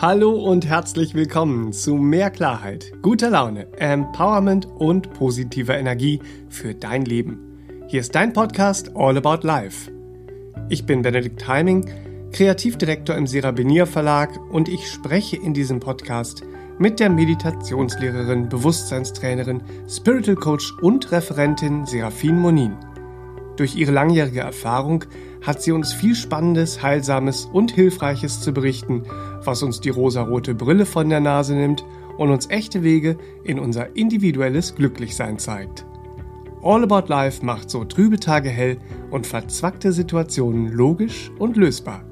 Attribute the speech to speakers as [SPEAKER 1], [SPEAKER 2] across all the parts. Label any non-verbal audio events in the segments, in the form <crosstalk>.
[SPEAKER 1] Hallo und herzlich willkommen zu mehr Klarheit, guter Laune, Empowerment und positiver Energie für dein Leben. Hier ist dein Podcast All About Life. Ich bin Benedikt Heiming, Kreativdirektor im Serabinier Verlag und ich spreche in diesem Podcast mit der Meditationslehrerin, Bewusstseinstrainerin, Spiritual Coach und Referentin Serafin Monin. Durch ihre langjährige Erfahrung hat sie uns viel Spannendes, Heilsames und Hilfreiches zu berichten, was uns die rosarote Brille von der Nase nimmt und uns echte Wege in unser individuelles Glücklichsein zeigt. All About Life macht so trübe Tage hell und verzwackte Situationen logisch und lösbar.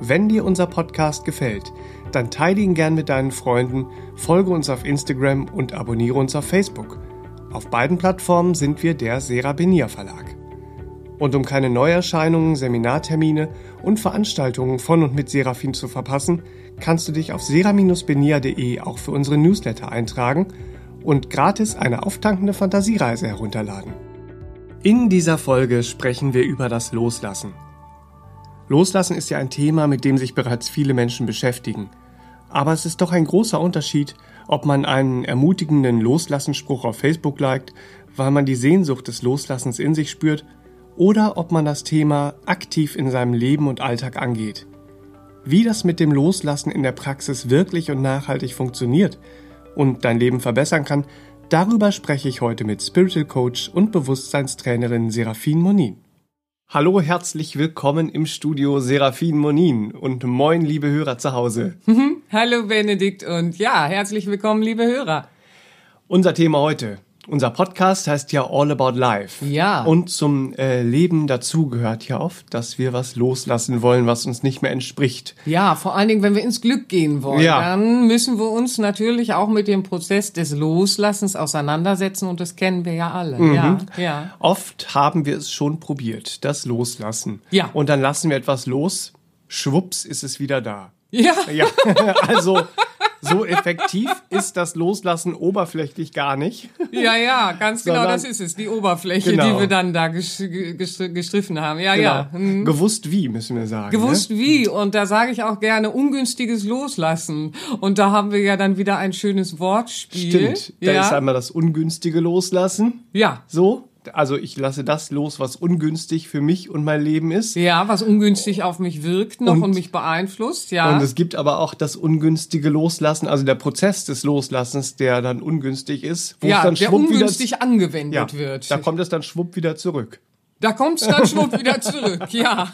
[SPEAKER 1] Wenn dir unser Podcast gefällt, dann teile ihn gern mit deinen Freunden, folge uns auf Instagram und abonniere uns auf Facebook. Auf beiden Plattformen sind wir der Serabinier Verlag. Und um keine Neuerscheinungen, Seminartermine und Veranstaltungen von und mit Serafin zu verpassen, kannst du dich auf sera-benia.de auch für unsere Newsletter eintragen und gratis eine auftankende Fantasiereise herunterladen. In dieser Folge sprechen wir über das Loslassen. Loslassen ist ja ein Thema, mit dem sich bereits viele Menschen beschäftigen. Aber es ist doch ein großer Unterschied, ob man einen ermutigenden Loslassenspruch auf Facebook liked, weil man die Sehnsucht des Loslassens in sich spürt oder ob man das Thema aktiv in seinem Leben und Alltag angeht. Wie das mit dem Loslassen in der Praxis wirklich und nachhaltig funktioniert und dein Leben verbessern kann, darüber spreche ich heute mit Spiritual Coach und Bewusstseinstrainerin Serafin Monin. Hallo, herzlich willkommen im Studio Serafin Monin und moin, liebe Hörer zu Hause.
[SPEAKER 2] Hallo Benedikt und ja, herzlich willkommen, liebe Hörer.
[SPEAKER 1] Unser Thema heute, unser Podcast heißt ja All About Life.
[SPEAKER 2] Ja.
[SPEAKER 1] Und zum äh, Leben dazu gehört ja oft, dass wir was loslassen wollen, was uns nicht mehr entspricht.
[SPEAKER 2] Ja, vor allen Dingen, wenn wir ins Glück gehen wollen,
[SPEAKER 1] Ja.
[SPEAKER 2] dann müssen wir uns natürlich auch mit dem Prozess des Loslassens auseinandersetzen und das kennen wir ja alle.
[SPEAKER 1] Mhm.
[SPEAKER 2] Ja, ja.
[SPEAKER 1] Oft haben wir es schon probiert, das Loslassen.
[SPEAKER 2] Ja.
[SPEAKER 1] Und dann lassen wir etwas los, schwupps ist es wieder da.
[SPEAKER 2] Ja,
[SPEAKER 1] Ja, <laughs> also so effektiv ist das Loslassen oberflächlich gar nicht.
[SPEAKER 2] ja, ja, ganz genau,
[SPEAKER 1] Sondern-
[SPEAKER 2] das ist es, die Oberfläche,
[SPEAKER 1] Genau.
[SPEAKER 2] die wir dann da gestriffen haben. Ja, ja.
[SPEAKER 1] Genau.
[SPEAKER 2] Mhm.
[SPEAKER 1] Gewusst wie, müssen wir sagen.
[SPEAKER 2] Gewusst
[SPEAKER 1] Ne?
[SPEAKER 2] wie, und da sage ich auch gerne ungünstiges Loslassen. Und da haben wir ja dann wieder ein schönes Wortspiel.
[SPEAKER 1] Stimmt. Da
[SPEAKER 2] ja.
[SPEAKER 1] ist einmal das ungünstige Loslassen.
[SPEAKER 2] ja,
[SPEAKER 1] So. Also ich lasse das los, was ungünstig für mich und mein Leben ist.
[SPEAKER 2] Ja, was ungünstig auf mich wirkt noch und,
[SPEAKER 1] Und-
[SPEAKER 2] mich beeinflusst, ja.
[SPEAKER 1] Und es gibt aber auch das ungünstige Loslassen, also der Prozess des Loslassens, der dann ungünstig ist, wo
[SPEAKER 2] ja,
[SPEAKER 1] es dann
[SPEAKER 2] der
[SPEAKER 1] schwupp
[SPEAKER 2] ungünstig
[SPEAKER 1] wieder,
[SPEAKER 2] angewendet
[SPEAKER 1] ja,
[SPEAKER 2] wird.
[SPEAKER 1] da kommt es dann schwupp wieder zurück.
[SPEAKER 2] Da kommt's dann schwupp wieder zurück, <laughs> ja.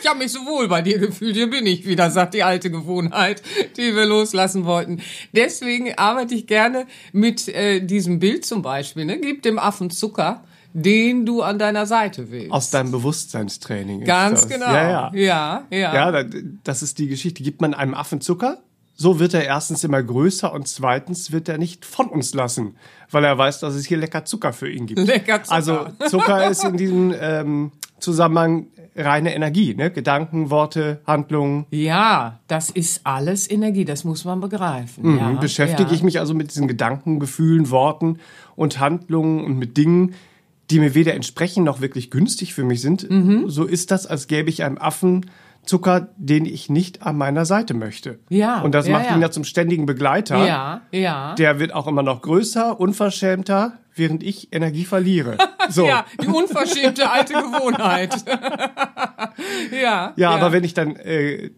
[SPEAKER 2] Ich habe mich so wohl bei dir gefühlt, hier bin ich wieder, sagt die alte Gewohnheit, die wir loslassen wollten. Deswegen arbeite ich gerne mit äh, diesem Bild zum Beispiel. Ne? Gib dem Affen Zucker, den du an deiner Seite willst.
[SPEAKER 1] Aus deinem Bewusstseinstraining. ist
[SPEAKER 2] Ganz
[SPEAKER 1] das.
[SPEAKER 2] genau.
[SPEAKER 1] Ja, ja.
[SPEAKER 2] ja. ja.
[SPEAKER 1] Ja, da- das ist die Geschichte. Gibt man einem Affen Zucker, so wird er erstens immer größer und zweitens wird er nicht von uns lassen, weil er weiß, dass es hier lecker Zucker für ihn gibt.
[SPEAKER 2] Lecker Zucker.
[SPEAKER 1] Also Zucker ist in diesem ähm, Zusammenhang reine Energie, ne? Gedanken, Worte, Handlungen.
[SPEAKER 2] Ja, das ist alles Energie, das muss man begreifen. ja,
[SPEAKER 1] Mhm. Beschäftige
[SPEAKER 2] ja.
[SPEAKER 1] ich mich also mit diesen Gedanken, Gefühlen, Worten und Handlungen und mit Dingen, die mir weder entsprechen noch wirklich günstig für mich sind,
[SPEAKER 2] Mhm.
[SPEAKER 1] so ist das, als gäbe ich einem Affen Zucker, den ich nicht an meiner Seite möchte.
[SPEAKER 2] Ja,
[SPEAKER 1] Und das
[SPEAKER 2] ja,
[SPEAKER 1] macht
[SPEAKER 2] ja.
[SPEAKER 1] ihn ja zum ständigen Begleiter.
[SPEAKER 2] Ja, ja.
[SPEAKER 1] Der wird auch immer noch größer, unverschämter, während ich Energie verliere. <laughs> So.
[SPEAKER 2] Ja, die unverschämte alte Gewohnheit. <laughs> ja,
[SPEAKER 1] Ja, aber wenn ich dann äh,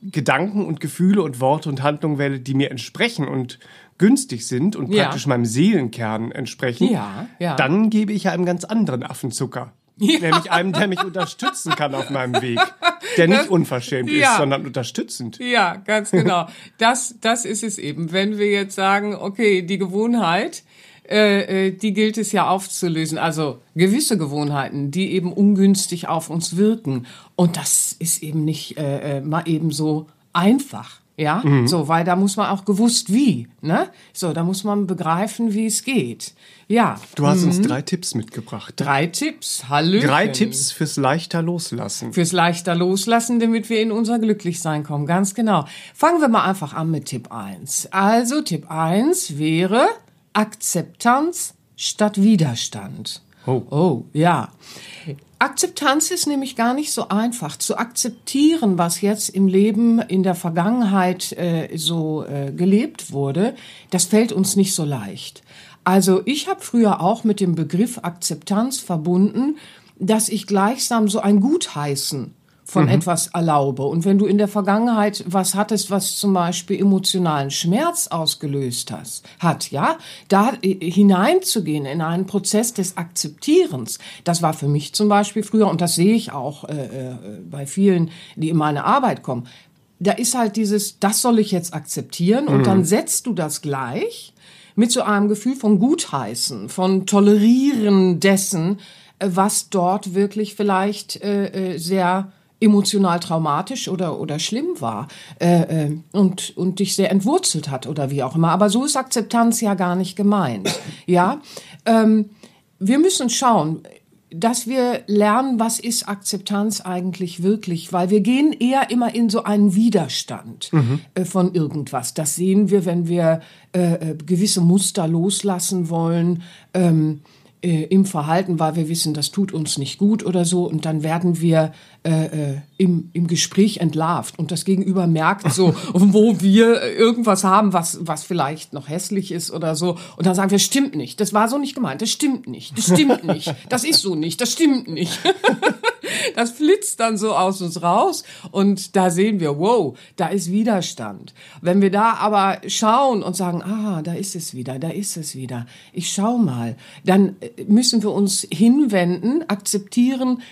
[SPEAKER 1] Gedanken und Gefühle und Worte und Handlungen wähle, die mir entsprechen und günstig sind und
[SPEAKER 2] Ja.
[SPEAKER 1] praktisch meinem Seelenkern entsprechen,
[SPEAKER 2] Ja, ja.
[SPEAKER 1] dann gebe ich einem ganz anderen Affenzucker. <laughs> Nämlich einem, der mich unterstützen kann auf meinem Weg. Der nicht unverschämt
[SPEAKER 2] Ja.
[SPEAKER 1] ist, sondern unterstützend.
[SPEAKER 2] Ja, ganz <laughs> genau. Das, das ist es eben. Wenn wir jetzt sagen, okay, die Gewohnheit, äh, äh, die gilt es ja aufzulösen. Also gewisse Gewohnheiten, die eben ungünstig auf uns wirken. Und das ist eben nicht äh, äh, mal eben so einfach. Ja,
[SPEAKER 1] Mhm.
[SPEAKER 2] so, weil da muss man auch gewusst wie, ne? So, da muss man begreifen, wie es geht. Ja,
[SPEAKER 1] Du hast uns drei Tipps mitgebracht.
[SPEAKER 2] drei Tipps. Hallöchen.
[SPEAKER 1] Drei Tipps fürs leichter Loslassen.
[SPEAKER 2] Fürs leichter Loslassen, damit wir in unser Glücklichsein kommen. Ganz genau. Fangen wir mal einfach an mit Tipp 1. Also Tipp 1 wäre Akzeptanz statt Widerstand.
[SPEAKER 1] Oh.
[SPEAKER 2] Oh, ja. Akzeptanz ist nämlich gar nicht so einfach. Zu akzeptieren, was jetzt im Leben in der Vergangenheit äh, so äh, gelebt wurde, das fällt uns nicht so leicht. Also ich habe früher auch mit dem Begriff Akzeptanz verbunden, dass ich gleichsam so ein Gutheißen von mhm. etwas erlaube. Und wenn du in der Vergangenheit was hattest, was zum Beispiel emotionalen Schmerz ausgelöst hast, hat, ja, da hineinzugehen in einen Prozess des Akzeptierens, das war für mich zum Beispiel früher, und das sehe ich auch äh, äh, bei vielen, die in meine Arbeit kommen, da ist halt dieses, das soll ich jetzt akzeptieren, und mhm. dann setzt du das gleich mit so einem Gefühl von Gutheißen, von Tolerieren dessen, äh, was dort wirklich vielleicht äh, äh sehr emotional traumatisch oder, oder schlimm war äh, äh, und, und dich sehr entwurzelt hat oder wie auch immer. Aber so ist Akzeptanz ja gar nicht gemeint. <coughs> Ja, ähm, wir müssen schauen, dass wir lernen, was ist Akzeptanz eigentlich wirklich, weil wir gehen eher immer in so einen Widerstand mhm. äh, von irgendwas. Das sehen wir, wenn wir äh, äh gewisse Muster loslassen wollen. Ähm, äh, im Verhalten, weil wir wissen, das tut uns nicht gut oder so. Und dann werden wir äh, äh, im, im Gespräch entlarvt und das Gegenüber merkt so, <laughs> wo wir irgendwas haben, was, was vielleicht noch hässlich ist oder so. Und dann sagen wir, stimmt nicht. Das war so nicht gemeint. Das stimmt nicht. Das stimmt nicht. Das ist so nicht. Das stimmt nicht. <laughs> das flitzt dann so aus uns raus und da sehen wir, wow, da ist Widerstand. Wenn wir da aber schauen und sagen, ah, da ist es wieder, da ist es wieder, ich schau mal, dann müssen wir uns hinwenden, akzeptieren,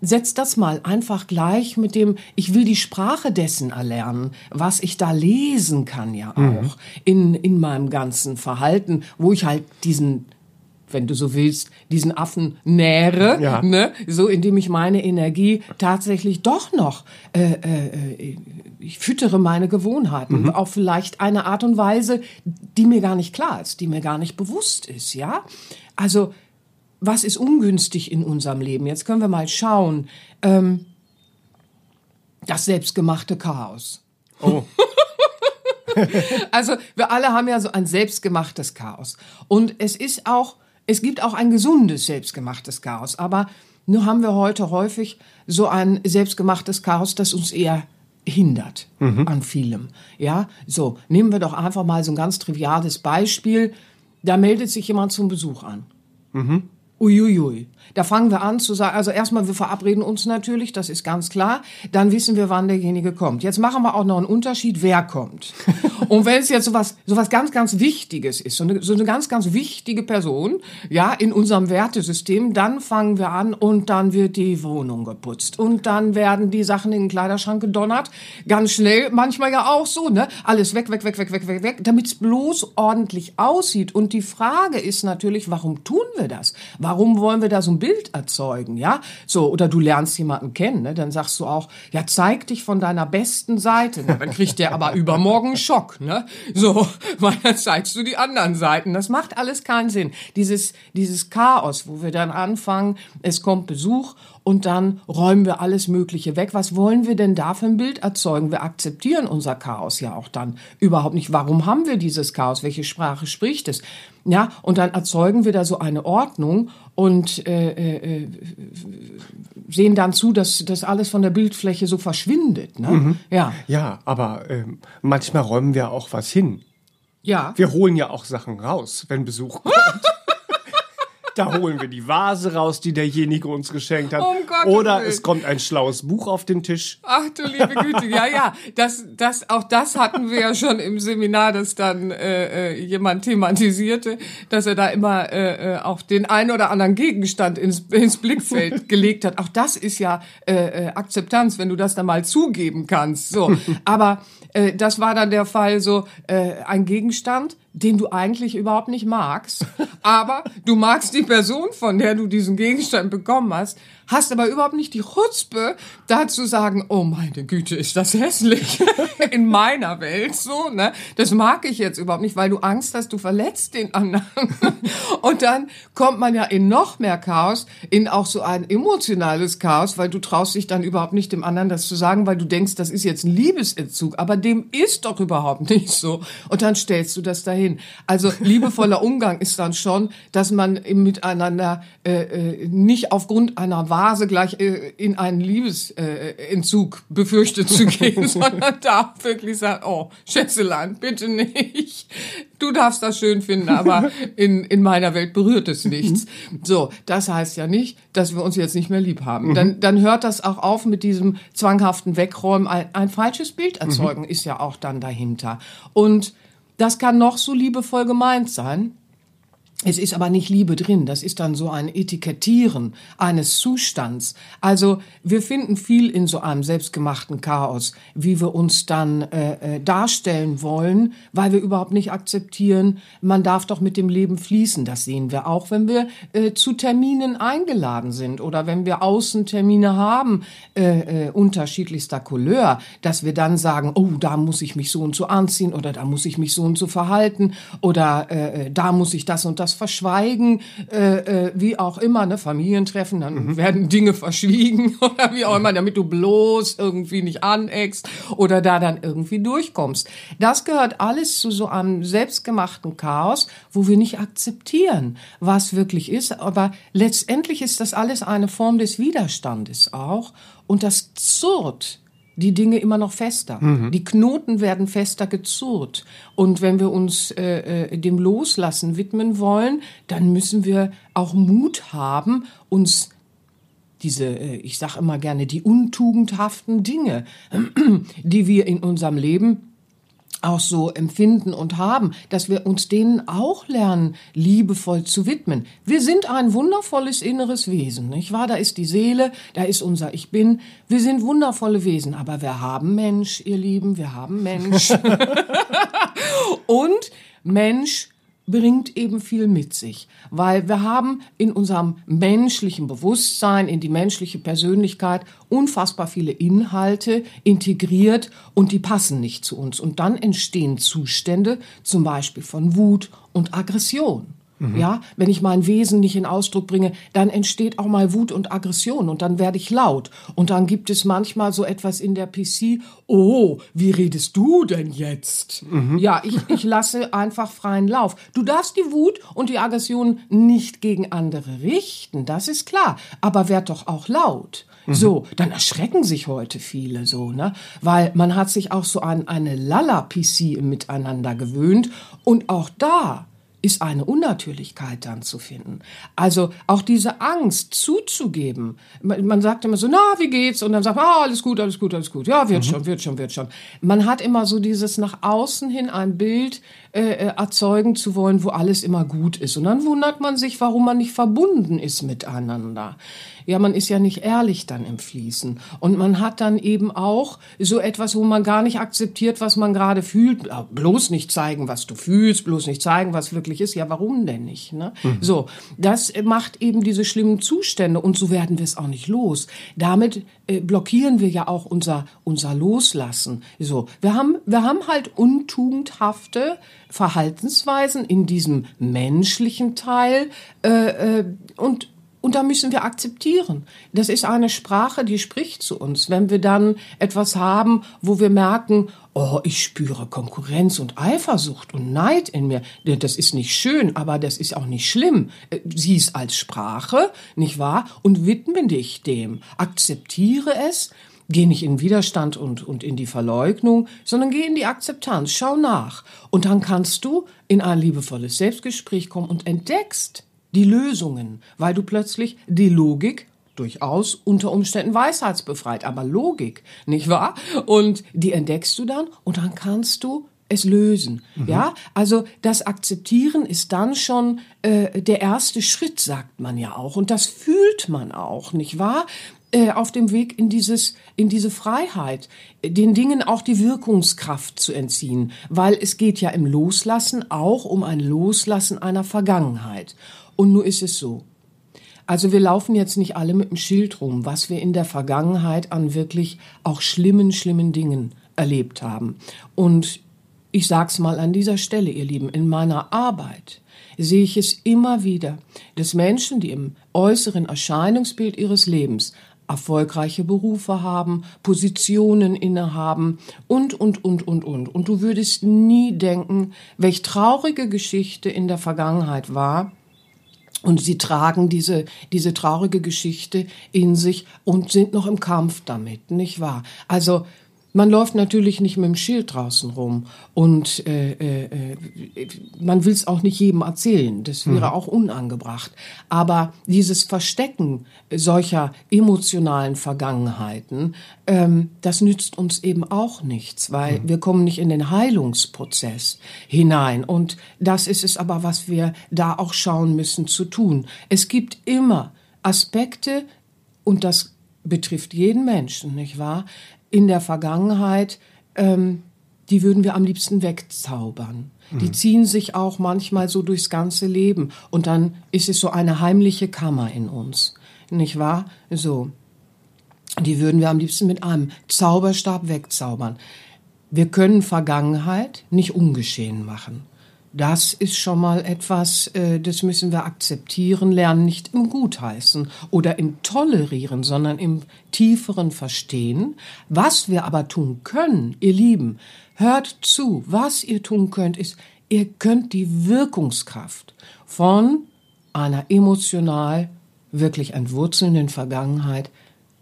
[SPEAKER 2] setz das mal einfach gleich mit dem, ich will die Sprache dessen erlernen, was ich da lesen kann ja mhm. auch mhm. in, in meinem ganzen Verhalten, wo ich halt diesen wenn du so willst, diesen Affen nähere, ja. ne? so indem ich meine Energie tatsächlich doch noch, äh, äh, ich füttere meine Gewohnheiten mhm. auf vielleicht eine Art und Weise, die mir gar nicht klar ist, die mir gar nicht bewusst ist, ja. Also was ist ungünstig in unserem Leben? Jetzt können wir mal schauen. Ähm, das selbstgemachte Chaos. Oh. <laughs> also wir alle haben ja so ein selbstgemachtes Chaos. Und es ist auch, es gibt auch ein gesundes selbstgemachtes Chaos. Aber nur haben wir heute häufig so ein selbstgemachtes Chaos, das uns eher hindert mhm. an vielem. Ja, so nehmen wir doch einfach mal so ein ganz triviales Beispiel. Da meldet sich jemand zum Besuch an. Mhm. Uiuiui. Da fangen wir an zu sagen, also erstmal, wir verabreden uns natürlich, das ist ganz klar. Dann wissen wir, wann derjenige kommt. Jetzt machen wir auch noch einen Unterschied, wer kommt. <laughs> Und wenn es jetzt sowas, sowas ganz, ganz Wichtiges ist, so eine, so eine ganz, ganz wichtige Person, ja, in unserem Wertesystem, dann fangen wir an und dann wird die Wohnung geputzt. Und dann werden die Sachen in den Kleiderschrank gedonnert. Ganz schnell, manchmal ja auch so, ne? Alles weg, weg, weg, weg, weg, weg, weg, damit es bloß ordentlich aussieht. Und die Frage ist natürlich, warum tun wir das? Warum wollen wir da so ein Bild erzeugen, ja? So, oder du lernst jemanden kennen, ne? dann sagst du auch, ja, zeig dich von deiner besten Seite. Na, dann kriegt der aber <laughs> übermorgen Schock, ne? So, <laughs> weil dann zeigst du die anderen Seiten. Das macht alles keinen Sinn. Dieses, dieses Chaos, wo wir dann anfangen, es kommt Besuch und dann räumen wir alles Mögliche weg. Was wollen wir denn da für ein Bild erzeugen? Wir akzeptieren unser Chaos ja auch dann überhaupt nicht. Warum haben wir dieses Chaos? Welche Sprache spricht es? Ja, und dann erzeugen wir da so eine Ordnung und äh, äh, äh sehen dann zu, dass das alles von der Bildfläche so verschwindet. Ne? Mhm.
[SPEAKER 1] Ja. ja, aber äh, manchmal räumen wir auch was hin. Ja. Wir holen ja auch Sachen raus, wenn Besuch kommt. <laughs> Da holen wir die Vase raus, die derjenige uns geschenkt hat. Um Gottes Oder Willen. es kommt ein schlaues Buch auf den Tisch.
[SPEAKER 2] Ach du liebe Güte, ja, ja. Das, das, auch das hatten wir ja schon im Seminar, dass dann äh, äh, jemand thematisierte, dass er da immer äh, äh auch den ein oder anderen Gegenstand ins, ins Blickfeld <laughs> gelegt hat. Auch das ist ja äh, äh, Akzeptanz, wenn du das dann mal zugeben kannst. So, aber äh, das war dann der Fall so äh, ein Gegenstand, den du eigentlich überhaupt nicht magst, aber du magst die Person, von der du diesen Gegenstand bekommen hast, hast aber überhaupt nicht die Chutzpe, da zu sagen, oh meine Güte, ist das hässlich <laughs> in meiner Welt so, ne? Das mag ich jetzt überhaupt nicht, weil du Angst hast, du verletzt den anderen. <laughs> Und dann kommt man ja in noch mehr Chaos, in auch so ein emotionales Chaos, weil du traust dich dann überhaupt nicht dem anderen das zu sagen, weil du denkst, das ist jetzt ein Liebesentzug, aber dem ist doch überhaupt nicht so. Und dann stellst du das dahin hin. Also liebevoller Umgang ist dann schon, dass man Miteinander äh, äh, nicht aufgrund einer Vase gleich äh, in einen Liebesentzug befürchtet zu gehen, <laughs> <laughs> sondern da wirklich sagt, oh, Schätzelein, bitte nicht. Du darfst das schön finden, aber in, in meiner Welt berührt es nichts. So, das heißt ja nicht, dass wir uns jetzt nicht mehr lieb haben. Dann, dann hört das auch auf mit diesem zwanghaften Wegräumen. Ein, ein falsches Bild erzeugen ist ja auch dann dahinter. Und das kann noch so liebevoll gemeint sein. Es ist aber nicht Liebe drin. Das ist dann so ein Etikettieren eines Zustands. Also wir finden viel in so einem selbstgemachten Chaos, wie wir uns dann äh, äh, darstellen wollen, weil wir überhaupt nicht akzeptieren, man darf doch mit dem Leben fließen. Das sehen wir auch, wenn wir äh, zu Terminen eingeladen sind oder wenn wir Außentermine haben, äh, äh, unterschiedlichster Couleur, dass wir dann sagen, oh, da muss ich mich so und so anziehen oder da muss ich mich so und so verhalten oder äh, äh da muss ich das und das das verschweigen, äh, äh, wie auch immer, ne, Familientreffen, dann mhm. werden Dinge verschwiegen <laughs> oder wie auch immer, damit du bloß irgendwie nicht aneckst oder da dann irgendwie durchkommst. Das gehört alles zu so einem selbstgemachten Chaos, wo wir nicht akzeptieren, was wirklich ist. Aber letztendlich ist das alles eine Form des Widerstandes auch. Und das zurrt die Dinge immer noch fester. Mhm. Die Knoten werden fester gezurrt. Und wenn wir uns äh, äh, dem Loslassen widmen wollen, dann müssen wir auch Mut haben, uns diese, äh, ich sage immer gerne, die untugendhaften Dinge, <clears throat> die wir in unserem Leben auch so empfinden und haben, dass wir uns denen auch lernen, liebevoll zu widmen. Wir sind ein wundervolles inneres Wesen, nicht wahr? Da ist die Seele, da ist unser Ich Bin. Wir sind wundervolle Wesen, aber wir haben Mensch, ihr Lieben, wir haben Mensch. <laughs> und Mensch bringt eben viel mit sich, weil wir haben in unserem menschlichen Bewusstsein, in die menschliche Persönlichkeit unfassbar viele Inhalte integriert und die passen nicht zu uns. Und dann entstehen Zustände, zum Beispiel von Wut und Aggression. Mhm. Ja, wenn ich mein Wesen nicht in Ausdruck bringe, dann entsteht auch mal Wut und Aggression und dann werde ich laut. Und dann gibt es manchmal so etwas in der PC, oh, wie redest du denn jetzt? Mhm. Ja, ich, ich lasse einfach freien Lauf. Du darfst die Wut und die Aggression nicht gegen andere richten, das ist klar. Aber werd doch auch laut. Mhm. So, dann erschrecken sich heute viele so, ne? Weil man hat sich auch so an eine Lala-PC im Miteinander gewöhnt und auch da ist eine Unnatürlichkeit dann zu finden. Also auch diese Angst zuzugeben. Man, man sagt immer so, na, wie geht's? Und dann sagt man, ah, alles gut, alles gut, alles gut. Ja, wird mhm. schon, wird schon, wird schon. Man hat immer so dieses nach außen hin ein Bild äh, äh, erzeugen zu wollen, wo alles immer gut ist. Und dann wundert man sich, warum man nicht verbunden ist miteinander ja, man ist ja nicht ehrlich dann im Fließen. Und man hat dann eben auch so etwas, wo man gar nicht akzeptiert, was man gerade fühlt. Bloß nicht zeigen, was du fühlst, bloß nicht zeigen, was wirklich ist. Ja, warum denn nicht? Ne? Mhm. So, das macht eben diese schlimmen Zustände und so werden wir es auch nicht los. Damit äh, blockieren wir ja auch unser, unser Loslassen. So, wir haben, wir haben halt untugendhafte Verhaltensweisen in diesem menschlichen Teil äh, äh, und und da müssen wir akzeptieren. Das ist eine Sprache, die spricht zu uns. Wenn wir dann etwas haben, wo wir merken, oh, ich spüre Konkurrenz und Eifersucht und Neid in mir. Das ist nicht schön, aber das ist auch nicht schlimm. Äh, sieh es als Sprache, nicht wahr? Und widme dich dem. Akzeptiere es. Geh nicht in Widerstand und, und in die Verleugnung, sondern geh in die Akzeptanz. Schau nach. Und dann kannst du in ein liebevolles Selbstgespräch kommen und entdeckst, die Lösungen, weil du plötzlich die Logik durchaus unter Umständen weisheitsbefreit, aber Logik, nicht wahr? Und die entdeckst du dann und dann kannst du es lösen. Mhm. Ja, also das Akzeptieren ist dann schon äh, der erste Schritt, sagt man ja auch, und das fühlt man auch, nicht wahr? Äh, auf dem Weg in dieses in diese Freiheit, den Dingen auch die Wirkungskraft zu entziehen, weil es geht ja im Loslassen auch um ein Loslassen einer Vergangenheit. Und nur ist es so. Also wir laufen jetzt nicht alle mit dem Schild rum, was wir in der Vergangenheit an wirklich auch schlimmen, schlimmen Dingen erlebt haben. Und ich sag's mal an dieser Stelle, ihr Lieben, in meiner Arbeit sehe ich es immer wieder, dass Menschen, die im äußeren Erscheinungsbild ihres Lebens erfolgreiche Berufe haben, Positionen innehaben und, und, und, und, und. Und du würdest nie denken, welch traurige Geschichte in der Vergangenheit war, und sie tragen diese, diese traurige Geschichte in sich und sind noch im Kampf damit, nicht wahr? Also, man läuft natürlich nicht mit dem Schild draußen rum und äh, äh, man will es auch nicht jedem erzählen. Das wäre mhm. auch unangebracht. Aber dieses Verstecken solcher emotionalen Vergangenheiten, ähm, das nützt uns eben auch nichts, weil mhm. wir kommen nicht in den Heilungsprozess hinein. Und das ist es aber, was wir da auch schauen müssen zu tun. Es gibt immer Aspekte und das betrifft jeden Menschen, nicht wahr? In der Vergangenheit, ähm, die würden wir am liebsten wegzaubern. Mhm. Die ziehen sich auch manchmal so durchs ganze Leben und dann ist es so eine heimliche Kammer in uns, nicht wahr? So. Die würden wir am liebsten mit einem Zauberstab wegzaubern. Wir können Vergangenheit nicht ungeschehen machen. Das ist schon mal etwas, äh, das müssen wir akzeptieren lernen, nicht im Gutheißen oder im Tolerieren, sondern im tieferen Verstehen. Was wir aber tun können, ihr Lieben, hört zu, was ihr tun könnt, ist, ihr könnt die Wirkungskraft von einer emotional wirklich entwurzelnden Vergangenheit,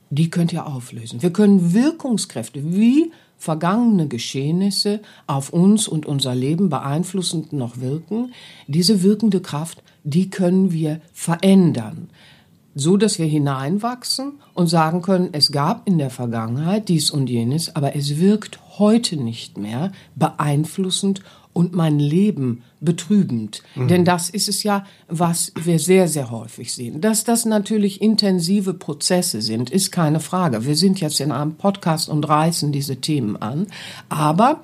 [SPEAKER 2] die könnt ihr auflösen. Wir können Wirkungskräfte wie vergangene Geschehnisse auf uns und unser Leben beeinflussend noch wirken, diese wirkende Kraft, die können wir verändern, so dass wir hineinwachsen und sagen können, es gab in der Vergangenheit dies und jenes, aber es wirkt heute nicht mehr beeinflussend und mein Leben betrübend. Mhm. Denn das ist es ja, was wir sehr, sehr häufig sehen. Dass das natürlich intensive Prozesse sind, ist keine Frage. Wir sind jetzt in einem Podcast und reißen diese Themen an. Aber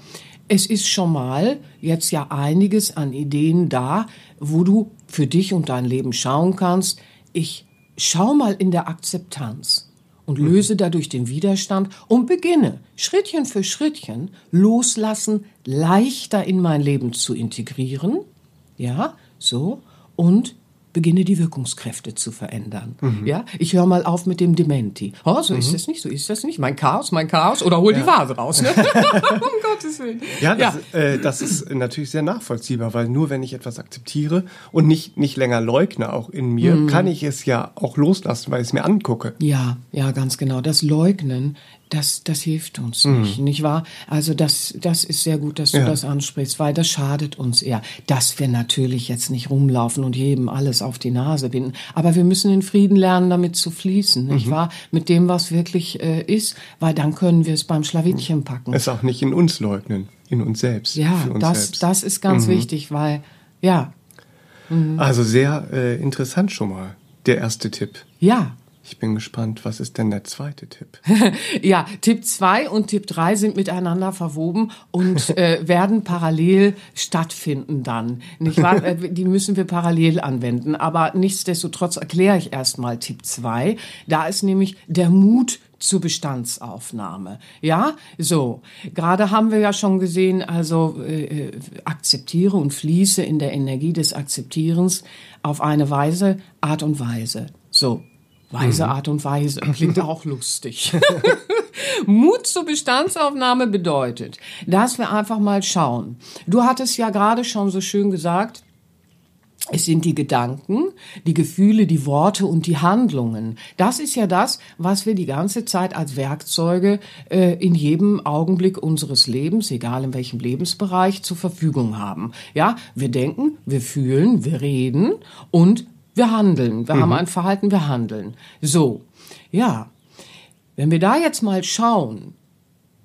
[SPEAKER 2] es ist schon mal jetzt ja einiges an Ideen da, wo du für dich und dein Leben schauen kannst. Ich schau mal in der Akzeptanz und löse dadurch den Widerstand und beginne Schrittchen für Schrittchen loslassen, leichter in mein Leben zu integrieren. Ja, so. Und beginne die Wirkungskräfte zu verändern. Mhm. Ja, ich höre mal auf mit dem Dementi. Oh, so mhm. ist das nicht, so ist das nicht. Mein Chaos, mein Chaos. Oder hol ja. die Vase raus. Ne? <laughs> um
[SPEAKER 1] Gottes Willen. Ja, das, ja. Äh, das ist natürlich sehr nachvollziehbar, weil nur wenn ich etwas akzeptiere und nicht, nicht länger leugne, auch in mir, mhm. kann ich es ja auch loslassen, weil ich es mir angucke.
[SPEAKER 2] Ja, ja, ganz genau. Das Leugnen das, das hilft uns mhm. nicht, nicht wahr? Also das, das ist sehr gut, dass du ja. das ansprichst, weil das schadet uns eher. Dass wir natürlich jetzt nicht rumlaufen und jedem alles auf die Nase binden, aber wir müssen in Frieden lernen, damit zu fließen, nicht mhm. wahr? Mit dem, was wirklich äh, ist, weil dann können wir es beim Schlawittchen packen.
[SPEAKER 1] Es auch nicht in uns leugnen, in uns selbst.
[SPEAKER 2] Ja,
[SPEAKER 1] uns
[SPEAKER 2] das,
[SPEAKER 1] selbst.
[SPEAKER 2] das ist ganz mhm. wichtig, weil, ja.
[SPEAKER 1] Mhm. Also sehr äh, interessant schon mal, der erste Tipp.
[SPEAKER 2] Ja,
[SPEAKER 1] ich bin gespannt, was ist denn der zweite Tipp? <laughs>
[SPEAKER 2] ja, Tipp 2 und Tipp 3 sind miteinander verwoben und <laughs> äh, werden parallel stattfinden dann. Nicht wahr? Äh, die müssen wir parallel anwenden. Aber nichtsdestotrotz erkläre ich erstmal Tipp 2. Da ist nämlich der Mut zur Bestandsaufnahme. Ja, so. Gerade haben wir ja schon gesehen, also äh, äh akzeptiere und fließe in der Energie des Akzeptierens auf eine Weise, Art und Weise. So, Weise mhm. Art und Weise. <clears throat> Klingt auch lustig. <laughs> Mut zur Bestandsaufnahme bedeutet, dass wir einfach mal schauen. Du hattest ja gerade schon so schön gesagt, es sind die Gedanken, die Gefühle, die Worte und die Handlungen. Das ist ja das, was wir die ganze Zeit als Werkzeuge äh, in jedem Augenblick unseres Lebens, egal in welchem Lebensbereich, zur Verfügung haben. Ja, wir denken, wir fühlen, wir reden und wir handeln. Wir mhm. haben ein Verhalten, wir handeln. So, ja. Wenn wir da jetzt mal schauen,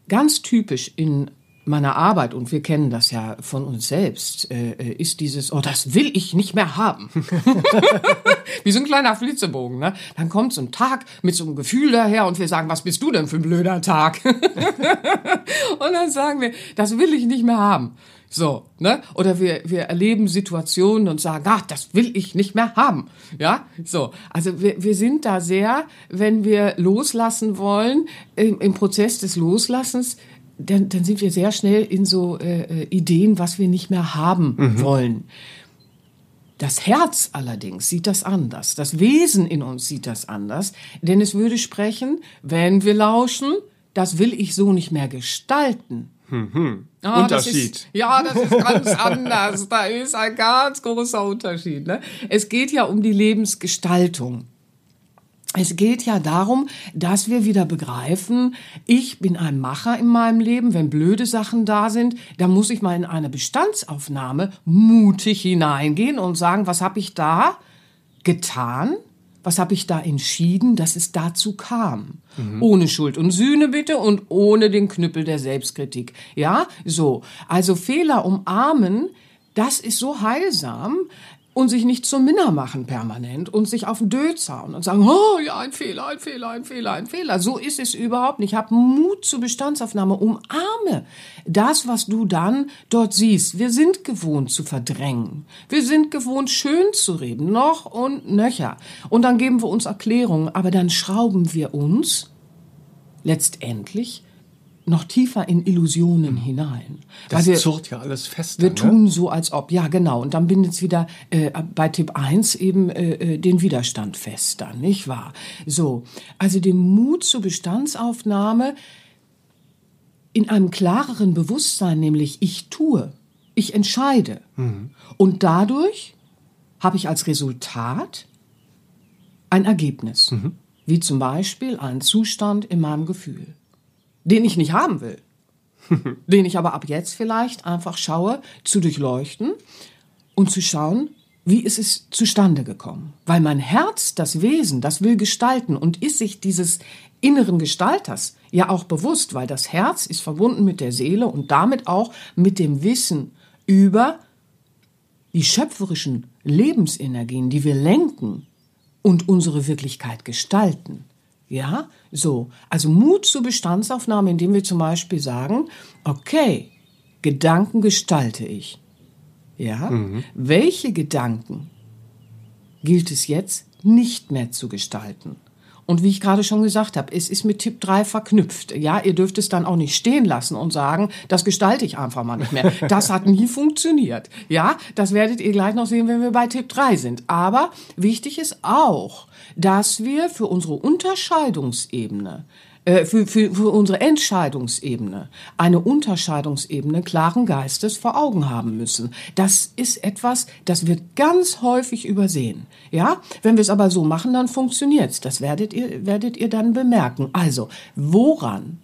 [SPEAKER 2] ganz typisch in meiner Arbeit, und wir kennen das ja von uns selbst, äh, äh ist dieses, oh, das will ich nicht mehr haben. <laughs> Wie so ein kleiner Flitzebogen, ne? Dann kommt so ein Tag mit so einem Gefühl daher und wir sagen, was bist du denn für ein blöder Tag? <laughs> und dann sagen wir, das will ich nicht mehr haben. So, ne? Oder wir, wir erleben Situationen und sagen, ach, das will ich nicht mehr haben. Ja, so. Also wir, wir sind da sehr, wenn wir loslassen wollen, im, im Prozess des Loslassens, dann, dann sind wir sehr schnell in so äh, äh Ideen, was wir nicht mehr haben mhm. wollen. Das Herz allerdings sieht das anders. Das Wesen in uns sieht das anders. Denn es würde sprechen, wenn wir lauschen, das will ich so nicht mehr gestalten.
[SPEAKER 1] Hm,
[SPEAKER 2] Ah,
[SPEAKER 1] Unterschied.
[SPEAKER 2] Das ist, ja, das ist ganz <laughs> anders. Da ist ein ganz großer Unterschied. Ne? Es geht ja um die Lebensgestaltung. Es geht ja darum, dass wir wieder begreifen, ich bin ein Macher in meinem Leben. Wenn blöde Sachen da sind, dann muss ich mal in eine Bestandsaufnahme mutig hineingehen und sagen, was habe ich da getan? Was habe ich da entschieden, dass es dazu kam? Ohne Schuld und Sühne bitte und ohne den Knüppel der Selbstkritik. Ja, so. Also Fehler umarmen, das ist so heilsam und sich nicht zum Minner machen permanent und sich auf den Dötz hauen und sagen, oh ja, ein Fehler, ein Fehler, ein Fehler, ein Fehler. So ist es überhaupt nicht. Hab Mut zur Bestandsaufnahme, umarme das, was du dann dort siehst. Wir sind gewohnt zu verdrängen. Wir sind gewohnt, schön zu reden, noch und nöcher. Und dann geben wir uns Erklärungen, aber dann schrauben wir uns letztendlich noch tiefer in Illusionen hinein.
[SPEAKER 1] Das
[SPEAKER 2] wir-
[SPEAKER 1] zurrt ja alles fest.
[SPEAKER 2] wir
[SPEAKER 1] ne?
[SPEAKER 2] tun so, als ob. Ja, genau. Und dann bindet es wieder äh, bei Tipp 1 eben äh, äh, den Widerstand fest dann, nicht wahr? So, also den Mut zur Bestandsaufnahme in einem klareren Bewusstsein, nämlich ich tue, ich entscheide. Und dadurch habe ich als Resultat ein Ergebnis. Wie zum Beispiel einen Zustand in meinem Gefühl, den ich nicht haben will <laughs> den ich aber ab jetzt vielleicht einfach schaue, zu durchleuchten und zu schauen, wie ist es zustande gekommen. Weil mein Herz, das Wesen, das will gestalten und ist sich dieses inneren Gestalters ja auch bewusst, weil das Herz ist verbunden mit der Seele und damit auch mit dem Wissen über die schöpferischen Lebensenergien, die wir lenken und unsere Wirklichkeit gestalten. Ja, so. Also Mut zur Bestandsaufnahme, indem wir zum Beispiel sagen, okay, Gedanken gestalte ich. Ja, welche Gedanken gilt es jetzt nicht mehr zu gestalten? Und wie ich gerade schon gesagt habe, es ist mit Tipp 3 verknüpft. Ja, ihr dürft es dann auch nicht stehen lassen und sagen, das gestalte ich einfach mal nicht mehr. Das hat nie funktioniert. Ja, das werdet ihr gleich noch sehen, wenn wir bei Tipp 3 sind. Aber wichtig ist auch, dass wir für unsere Unterscheidungsebene äh, für, für, für unsere Entscheidungsebene eine Unterscheidungsebene klaren Geistes vor Augen haben müssen. Das ist etwas, das wird ganz häufig übersehen. Ja, wenn wir es aber so machen, dann funktioniert's. Das werdet ihr werdet ihr dann bemerken. Also woran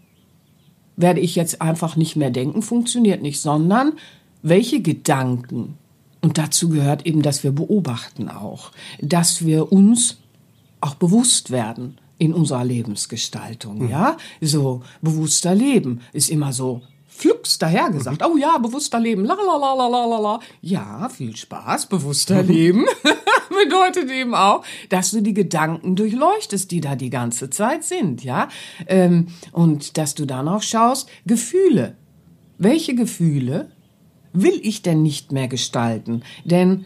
[SPEAKER 2] werde ich jetzt einfach nicht mehr denken? Funktioniert nicht, sondern welche Gedanken und dazu gehört eben, dass wir beobachten auch, dass wir uns auch bewusst werden in unserer Lebensgestaltung, ja? So, bewusster Leben ist immer so flugs dahergesagt. Oh ja, bewusster Leben, la la la la la la la. Ja, viel Spaß, bewusster <laughs> Leben <laughs> bedeutet eben auch, dass du die Gedanken durchleuchtest, die da die ganze Zeit sind, ja? Ähm, und dass du dann auch schaust, Gefühle. Welche Gefühle will ich denn nicht mehr gestalten? Denn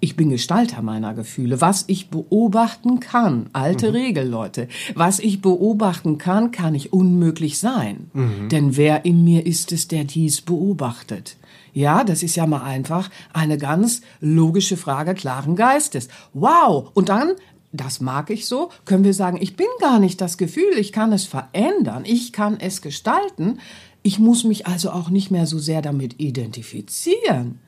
[SPEAKER 2] ich bin Gestalter meiner Gefühle. Was ich beobachten kann, alte Regel, Leute, was ich beobachten kann, kann ich unmöglich sein. Denn wer in mir ist es, der dies beobachtet? Ja, das ist ja mal einfach eine ganz logische Frage klaren Geistes. Wow! Und dann das mag ich so, können wir sagen, ich bin gar nicht das Gefühl, ich kann es verändern, ich kann es gestalten. Ich muss mich also auch nicht mehr so sehr damit identifizieren.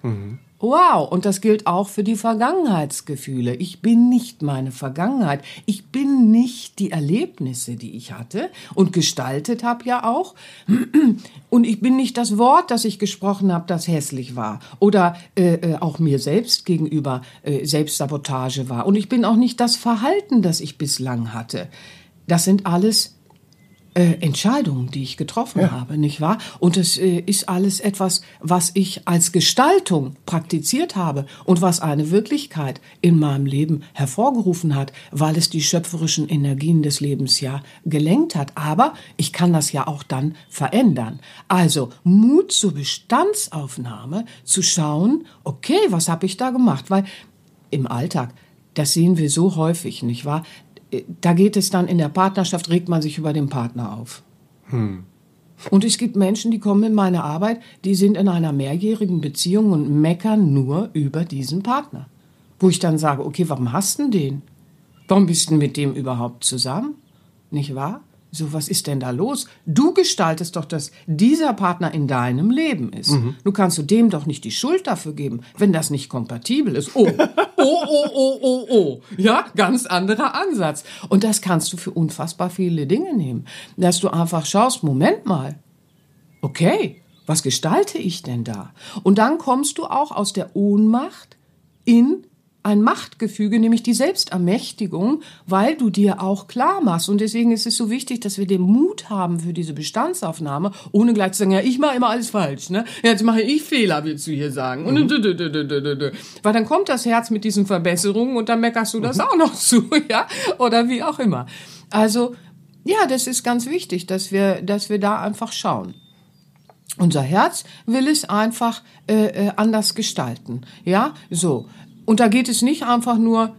[SPEAKER 2] Wow, und das gilt auch für die Vergangenheitsgefühle. Ich bin nicht meine Vergangenheit. Ich bin nicht die Erlebnisse, die ich hatte und gestaltet habe ja auch. Und ich bin nicht das Wort, das ich gesprochen habe, das hässlich war oder äh, äh, auch mir selbst gegenüber äh, Selbstsabotage war. Und ich bin auch nicht das Verhalten, das ich bislang hatte. Das sind alles äh, Entscheidungen, die ich getroffen habe, nicht wahr? Und es äh, ist alles etwas, was ich als Gestaltung praktiziert habe und was eine Wirklichkeit in meinem Leben hervorgerufen hat, weil es die schöpferischen Energien des Lebens ja gelenkt hat. Aber ich kann das ja auch dann verändern. Also Mut zur Bestandsaufnahme, zu schauen, okay, was habe ich da gemacht? Weil im Alltag, das sehen wir so häufig, nicht wahr? Da geht es dann in der Partnerschaft, regt man sich über den Partner auf. Und es gibt Menschen, die kommen in meine Arbeit, die sind in einer mehrjährigen Beziehung und meckern nur über diesen Partner. wo ich dann sage, okay, warum hast du den? Warum bist du mit dem überhaupt zusammen? Nicht wahr? So, was ist denn da los? Du gestaltest doch, dass dieser Partner in deinem Leben ist. Mhm. Du kannst du dem doch nicht die Schuld dafür geben, wenn das nicht kompatibel ist. Oh, oh, oh, oh, oh, oh. Ja, ganz anderer Ansatz. Und das kannst du für unfassbar viele Dinge nehmen. Dass du einfach schaust, Moment mal. Okay, was gestalte ich denn da? Und dann kommst du auch aus der Ohnmacht in ein Machtgefüge, nämlich die Selbstermächtigung, weil du dir auch klar machst. Und deswegen ist es so wichtig, dass wir den Mut haben für diese Bestandsaufnahme, ohne gleich zu sagen, ja, ich mache immer alles falsch, ne? Jetzt mache ich Fehler, willst du hier sagen. Und mhm. Weil dann kommt das Herz mit diesen Verbesserungen und dann meckerst du das mhm. auch noch <laughs> zu, ja? Oder wie auch immer. Also, ja, das ist ganz wichtig, dass wir, dass wir da einfach schauen. Unser Herz will es einfach äh, äh anders gestalten. Ja, so. Und da geht es nicht einfach nur,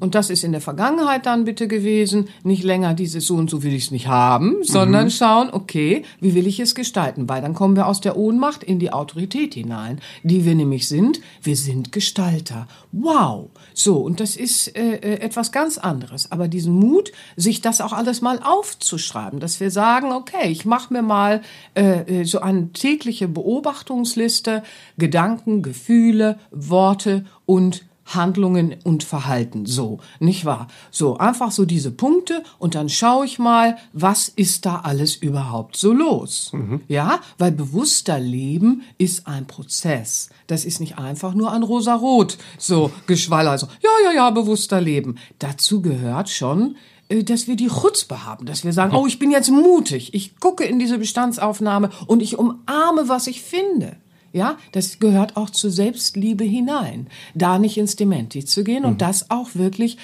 [SPEAKER 2] und das ist in der Vergangenheit dann bitte gewesen, nicht länger dieses so und so will ich es nicht haben, sondern mhm. schauen, okay, wie will ich es gestalten? Weil dann kommen wir aus der Ohnmacht in die Autorität hinein, die wir nämlich sind. Wir sind Gestalter. Wow. So, und das ist äh, äh etwas ganz anderes. Aber diesen Mut, sich das auch alles mal aufzuschreiben, dass wir sagen, okay, ich mache mir mal äh, äh, so eine tägliche Beobachtungsliste, Gedanken, Gefühle, Worte und Handlungen und Verhalten. So, nicht wahr? So, einfach so diese Punkte und dann schaue ich mal, was ist da alles überhaupt so los? Mhm. Ja, weil bewusster Leben ist ein Prozess. Das ist nicht einfach nur ein rosarot, so Geschwaller, so, ja, ja, ja, bewusster Leben. Dazu gehört schon, äh, dass wir die Chutzpe haben, dass wir sagen, <laughs> oh, ich bin jetzt mutig, ich gucke in diese Bestandsaufnahme und ich umarme, was ich finde. Ja, das gehört auch zur Selbstliebe hinein, da nicht ins Dementi zu gehen und mhm. das auch wirklich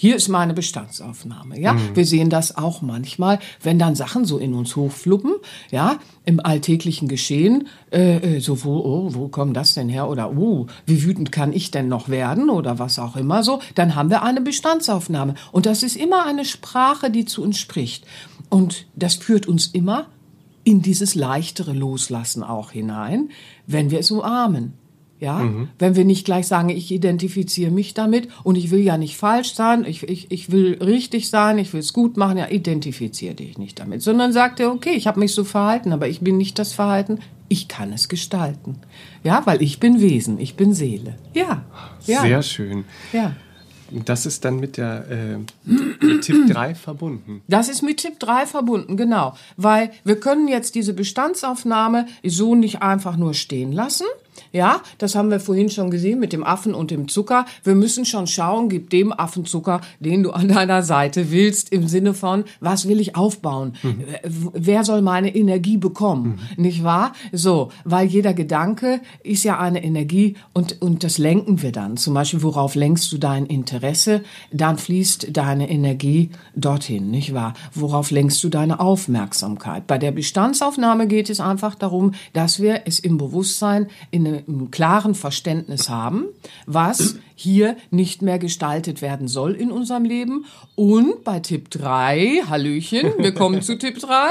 [SPEAKER 2] hier ist meine Bestandsaufnahme, ja. Mhm. Wir sehen das auch manchmal, wenn dann Sachen so in uns hochfluppen, ja, im alltäglichen Geschehen, äh, äh so wo, oh, wo kommt das denn her oder oh, wie wütend kann ich denn noch werden oder was auch immer so, dann haben wir eine Bestandsaufnahme und das ist immer eine Sprache, die zu uns spricht und das führt uns immer in dieses leichtere Loslassen auch hinein, wenn wir es umarmen. Ja, mhm. wenn wir nicht gleich sagen, ich identifiziere mich damit und ich will ja nicht falsch sein, ich, ich, ich will richtig sein, ich will es gut machen, ja, identifiziere dich nicht damit, sondern sagt er, okay, ich habe mich so verhalten, aber ich bin nicht das Verhalten, ich kann es gestalten. Ja, weil ich bin Wesen, ich bin Seele. Ja. ja.
[SPEAKER 1] Sehr schön.
[SPEAKER 2] Ja.
[SPEAKER 1] Das ist dann mit der äh, Tipp 3 <clears throat> verbunden.
[SPEAKER 2] Das ist mit Tipp 3 verbunden, genau. Weil wir können jetzt diese Bestandsaufnahme so nicht einfach nur stehen lassen, ja, das haben wir vorhin schon gesehen mit dem Affen und dem Zucker. Wir müssen schon schauen, gib dem Affen Zucker, den du an deiner Seite willst, im Sinne von, was will ich aufbauen? Mhm. Wer soll meine Energie bekommen? Mhm. Nicht wahr? So, weil jeder Gedanke ist ja eine Energie und, und das lenken wir dann. Zum Beispiel, worauf lenkst du dein Interesse? Dann fließt deine Energie dorthin, nicht wahr? Worauf lenkst du deine Aufmerksamkeit? Bei der Bestandsaufnahme geht es einfach darum, dass wir es im Bewusstsein in einem klaren Verständnis haben, was hier nicht mehr gestaltet werden soll in unserem Leben. Und bei Tipp 3, Hallöchen, wir kommen zu Tipp 3,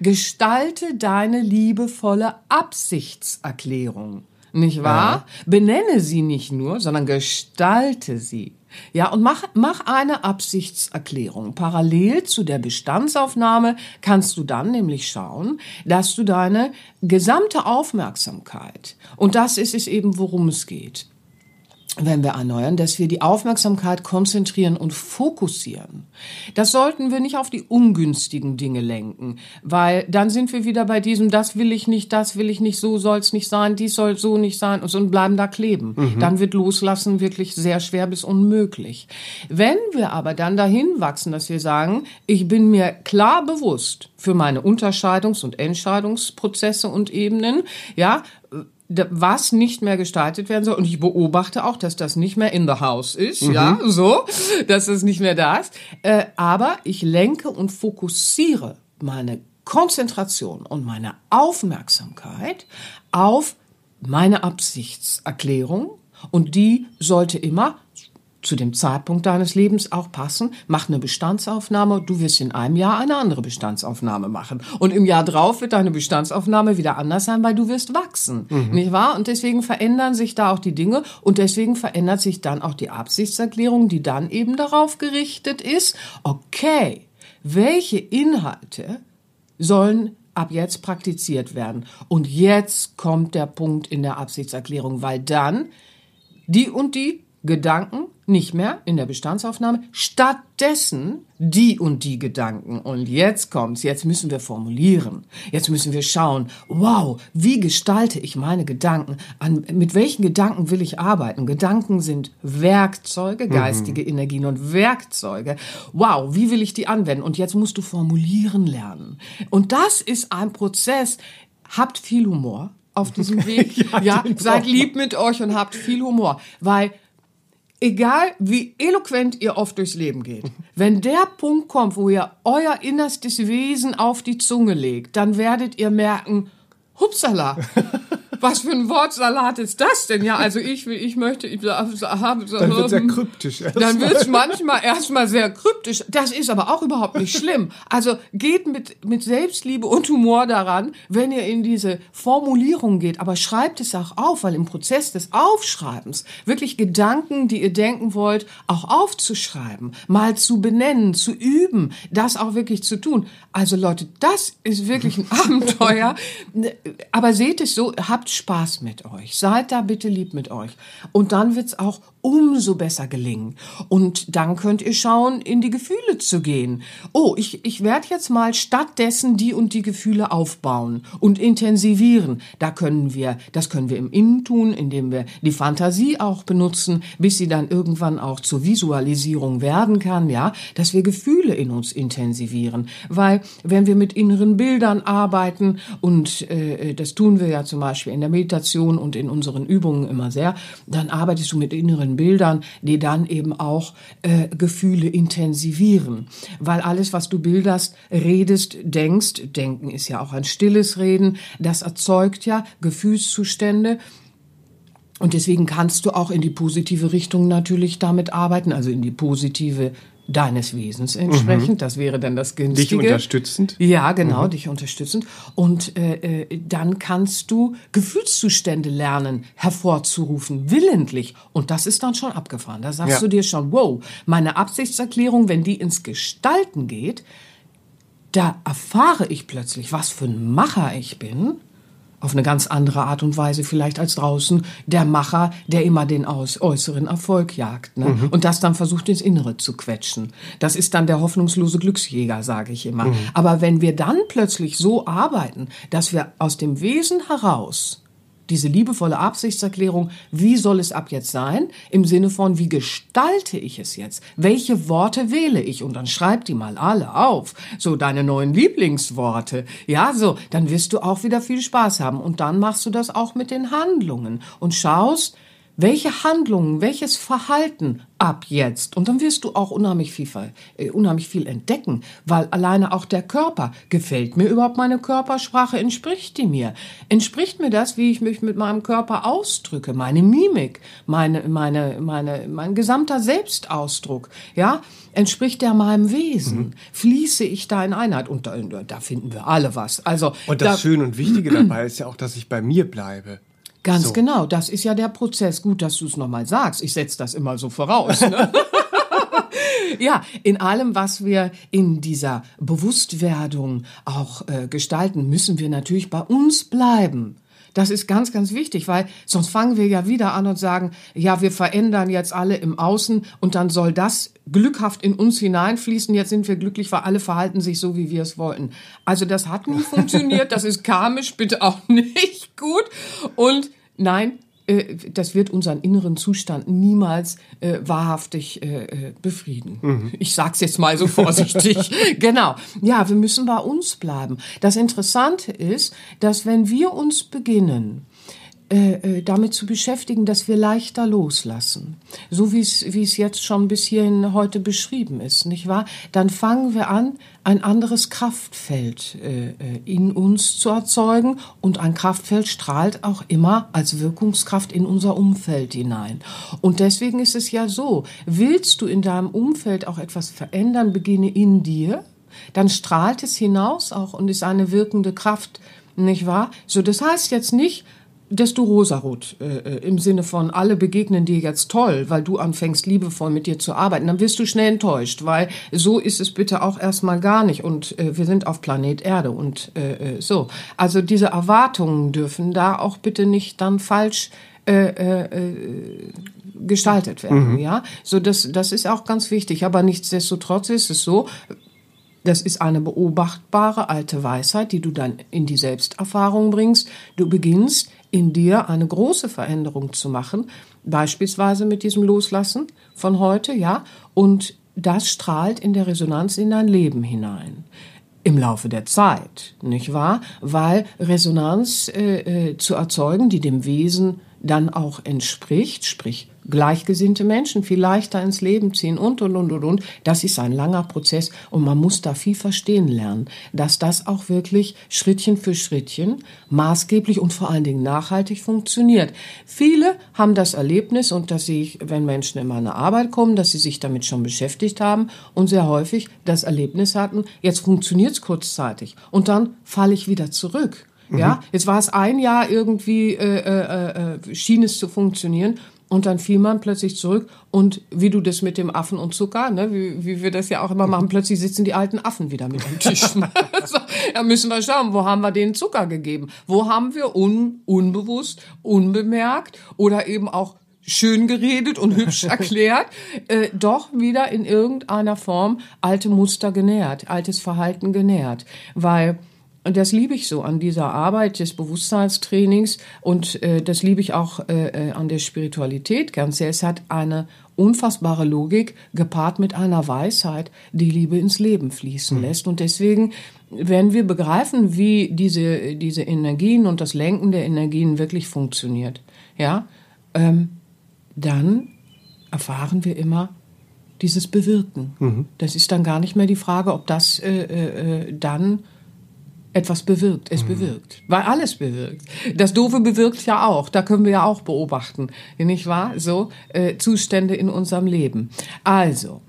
[SPEAKER 2] gestalte deine liebevolle Absichtserklärung. Nicht wahr? Ja. Benenne sie nicht nur, sondern gestalte sie. Ja, und mach, mach eine Absichtserklärung. Parallel zu der Bestandsaufnahme kannst du dann nämlich schauen, dass du deine gesamte Aufmerksamkeit, und das ist es eben, worum es geht, wenn wir erneuern, dass wir die Aufmerksamkeit konzentrieren und fokussieren. Das sollten wir nicht auf die ungünstigen Dinge lenken, weil dann sind wir wieder bei diesem, das will ich nicht, das will ich nicht, so soll es nicht sein, dies soll so nicht sein und, so und bleiben da kleben. Mhm. Dann wird Loslassen wirklich sehr schwer bis unmöglich. Wenn wir aber dann dahin wachsen, dass wir sagen, ich bin mir klar bewusst für meine Unterscheidungs- und Entscheidungsprozesse und Ebenen, ja, was nicht mehr gestaltet werden soll. Und ich beobachte auch, dass das nicht mehr in the house ist, mhm. ja, so, dass es nicht mehr da ist. Äh, aber ich lenke und fokussiere meine Konzentration und meine Aufmerksamkeit auf meine Absichtserklärung und die sollte immer zu dem Zeitpunkt deines Lebens auch passen. Mach eine Bestandsaufnahme. Du wirst in einem Jahr eine andere Bestandsaufnahme machen. Und im Jahr drauf wird deine Bestandsaufnahme wieder anders sein, weil du wirst wachsen. Mhm. Nicht wahr? Und deswegen verändern sich da auch die Dinge. Und deswegen verändert sich dann auch die Absichtserklärung, die dann eben darauf gerichtet ist, okay, welche Inhalte sollen ab jetzt praktiziert werden. Und jetzt kommt der Punkt in der Absichtserklärung, weil dann die und die Gedanken nicht mehr in der Bestandsaufnahme, stattdessen die und die Gedanken. Und jetzt kommt's, jetzt müssen wir formulieren. Jetzt müssen wir schauen, wow, wie gestalte ich meine Gedanken? An, mit welchen Gedanken will ich arbeiten? Gedanken sind Werkzeuge, geistige mhm. Energien und Werkzeuge. Wow, wie will ich die anwenden? Und jetzt musst du formulieren lernen. Und das ist ein Prozess. Habt viel Humor auf diesem <laughs> Weg. ja, ja seid lieb mit euch und habt viel Humor, weil egal wie eloquent ihr oft durchs Leben geht, <laughs> wenn der Punkt kommt, wo ihr euer innerstes Wesen auf die Zunge legt, dann werdet ihr merken, hupsala, <laughs> was für ein Wortsalat ist das denn? Ja, also ich will, ich möchte, ich habe so.
[SPEAKER 1] Dann wird sehr kryptisch.
[SPEAKER 2] Erst dann wird es manchmal erstmal sehr kryptisch. Das ist aber auch überhaupt nicht schlimm. Also geht mit, mit Selbstliebe und Humor daran, wenn ihr in diese Formulierung geht. Aber schreibt es auch auf, weil im Prozess des Aufschreibens wirklich Gedanken, die ihr denken wollt, auch aufzuschreiben, mal zu benennen, zu üben, das auch wirklich zu tun. Also Leute, das ist wirklich ein <laughs> Abenteuer. Aber seht es so, habt Spaß mit euch. Seid da bitte lieb mit euch. Und dann wird's auch umso besser gelingen. Und dann könnt ihr schauen, in die Gefühle zu gehen. Oh, ich, ich werde jetzt mal stattdessen die und die Gefühle aufbauen und intensivieren. Da können wir, das können wir im Innen tun, indem wir die Fantasie auch benutzen, bis sie dann irgendwann auch zur Visualisierung werden kann, ja, dass wir Gefühle in uns intensivieren. Weil, wenn wir mit inneren Bildern arbeiten, und äh, das tun wir ja zum Beispiel in der Meditation und in unseren Übungen immer sehr, dann arbeitest du mit inneren Bildern, die dann eben auch äh, Gefühle intensivieren. Weil alles, was du bilderst, redest, denkst, denken ist ja auch ein stilles Reden, das erzeugt ja Gefühlszustände, und deswegen kannst du auch in die positive Richtung natürlich damit arbeiten, also in die positive deines Wesens entsprechend. Mhm. Das wäre dann das Günstige.
[SPEAKER 1] Dich unterstützend?
[SPEAKER 2] Ja, genau, mhm. dich unterstützend. Und äh, äh, dann kannst du Gefühlszustände lernen, hervorzurufen, willentlich. Und das ist dann schon abgefahren. Da sagst ja. du dir schon, wow, meine Absichtserklärung, wenn die ins Gestalten geht, da erfahre ich plötzlich, was für ein Macher ich bin auf eine ganz andere Art und Weise vielleicht als draußen der Macher, der immer den aus, äußeren Erfolg jagt ne? Mhm. und das dann versucht ins Innere zu quetschen. Das ist dann der hoffnungslose Glücksjäger, sage ich immer. Mhm. Aber wenn wir dann plötzlich so arbeiten, dass wir aus dem Wesen heraus diese liebevolle Absichtserklärung, wie soll es ab jetzt sein? Im Sinne von, wie gestalte ich es jetzt? Welche Worte wähle ich? Und dann schreib die mal alle auf. So deine neuen Lieblingsworte. Ja, so, dann wirst du auch wieder viel Spaß haben. Und dann machst du das auch mit den Handlungen und schaust, welche Handlungen, welches Verhalten ab jetzt. Und dann wirst du auch unheimlich viel, äh, unheimlich viel entdecken, weil alleine auch der Körper, gefällt mir überhaupt meine Körpersprache, entspricht die mir? Entspricht mir das, wie ich mich mit meinem Körper ausdrücke, meine Mimik, meine, meine, meine, mein gesamter Selbstausdruck, ja? Entspricht der meinem Wesen? Mhm. Fließe ich da in Einheit? Und da, da finden wir alle was. Also,
[SPEAKER 1] und das da, Schöne und Wichtige <clears throat> dabei ist ja auch, dass ich bei mir bleibe.
[SPEAKER 2] Ganz so. genau, das ist ja der Prozess. Gut, dass du es nochmal sagst. Ich setze das immer so voraus. Ne? <laughs> ja, in allem, was wir in dieser Bewusstwerdung auch äh, gestalten, müssen wir natürlich bei uns bleiben. Das ist ganz, ganz wichtig, weil sonst fangen wir ja wieder an und sagen, ja, wir verändern jetzt alle im Außen und dann soll das glückhaft in uns hineinfließen. Jetzt sind wir glücklich, weil alle verhalten sich so, wie wir es wollten. Also das hat nie <laughs> funktioniert. Das ist karmisch bitte auch nicht gut. Und nein, das wird unseren inneren Zustand niemals äh, wahrhaftig äh, äh befrieden. Mhm. Ich sag's jetzt mal so vorsichtig. <laughs> genau. Ja, wir müssen bei uns bleiben. Das Interessante ist, dass wenn wir uns beginnen, äh, äh, damit zu beschäftigen, dass wir leichter loslassen. So wie es, jetzt schon bis hierhin heute beschrieben ist, nicht wahr? Dann fangen wir an, ein anderes Kraftfeld äh, äh, in uns zu erzeugen und ein Kraftfeld strahlt auch immer als Wirkungskraft in unser Umfeld hinein. Und deswegen ist es ja so, willst du in deinem Umfeld auch etwas verändern, beginne in dir, dann strahlt es hinaus auch und ist eine wirkende Kraft, nicht wahr? So, das heißt jetzt nicht, du rosarot äh, äh, im Sinne von alle begegnen dir jetzt toll, weil du anfängst liebevoll mit dir zu arbeiten, dann wirst du schnell enttäuscht, weil so ist es bitte auch erstmal gar nicht und äh, wir sind auf Planet Erde und äh, äh so. Also diese Erwartungen dürfen da auch bitte nicht dann falsch äh, äh, gestaltet werden, mhm. ja. So das das ist auch ganz wichtig, aber nichtsdestotrotz ist es so, das ist eine beobachtbare alte Weisheit, die du dann in die Selbsterfahrung bringst. Du beginnst in dir eine große Veränderung zu machen, beispielsweise mit diesem Loslassen von heute, ja, und das strahlt in der Resonanz in dein Leben hinein. Im Laufe der Zeit, nicht wahr? Weil Resonanz äh, äh, zu erzeugen, die dem Wesen dann auch entspricht, sprich gleichgesinnte Menschen viel leichter ins Leben ziehen und, und, und, und, und. Das ist ein langer Prozess und man muss da viel verstehen lernen, dass das auch wirklich Schrittchen für Schrittchen maßgeblich und vor allen Dingen nachhaltig funktioniert. Viele haben das Erlebnis und dass sie, wenn Menschen in meine Arbeit kommen, dass sie sich damit schon beschäftigt haben und sehr häufig das Erlebnis hatten, jetzt funktioniert es kurzzeitig und dann falle ich wieder zurück. Ja, mhm. jetzt war es ein Jahr irgendwie, äh, äh, äh, schien es zu funktionieren und dann fiel man plötzlich zurück und wie du das mit dem Affen und Zucker, ne, wie, wie wir das ja auch immer machen, plötzlich sitzen die alten Affen wieder mit am Tisch. <laughs> so, da müssen wir schauen, wo haben wir denen Zucker gegeben? Wo haben wir un, unbewusst, unbemerkt oder eben auch schön geredet und hübsch <laughs> erklärt, äh, doch wieder in irgendeiner Form alte Muster genährt, altes Verhalten genährt. Weil und das liebe ich so an dieser Arbeit des Bewusstseinstrainings und äh, das liebe ich auch äh, äh, an der Spiritualität ganz sehr. Es hat eine unfassbare Logik gepaart mit einer Weisheit, die Liebe ins Leben fließen mhm. lässt. Und deswegen, wenn wir begreifen, wie diese, diese Energien und das Lenken der Energien wirklich funktioniert, ja, ähm, dann erfahren wir immer dieses Bewirken. Mhm. Das ist dann gar nicht mehr die Frage, ob das äh, äh, äh dann etwas bewirkt. Es mhm. bewirkt. Weil alles bewirkt. Das Doofe bewirkt ja auch. Da können wir ja auch beobachten. Nicht wahr? So, äh, Zustände in unserem Leben. Also,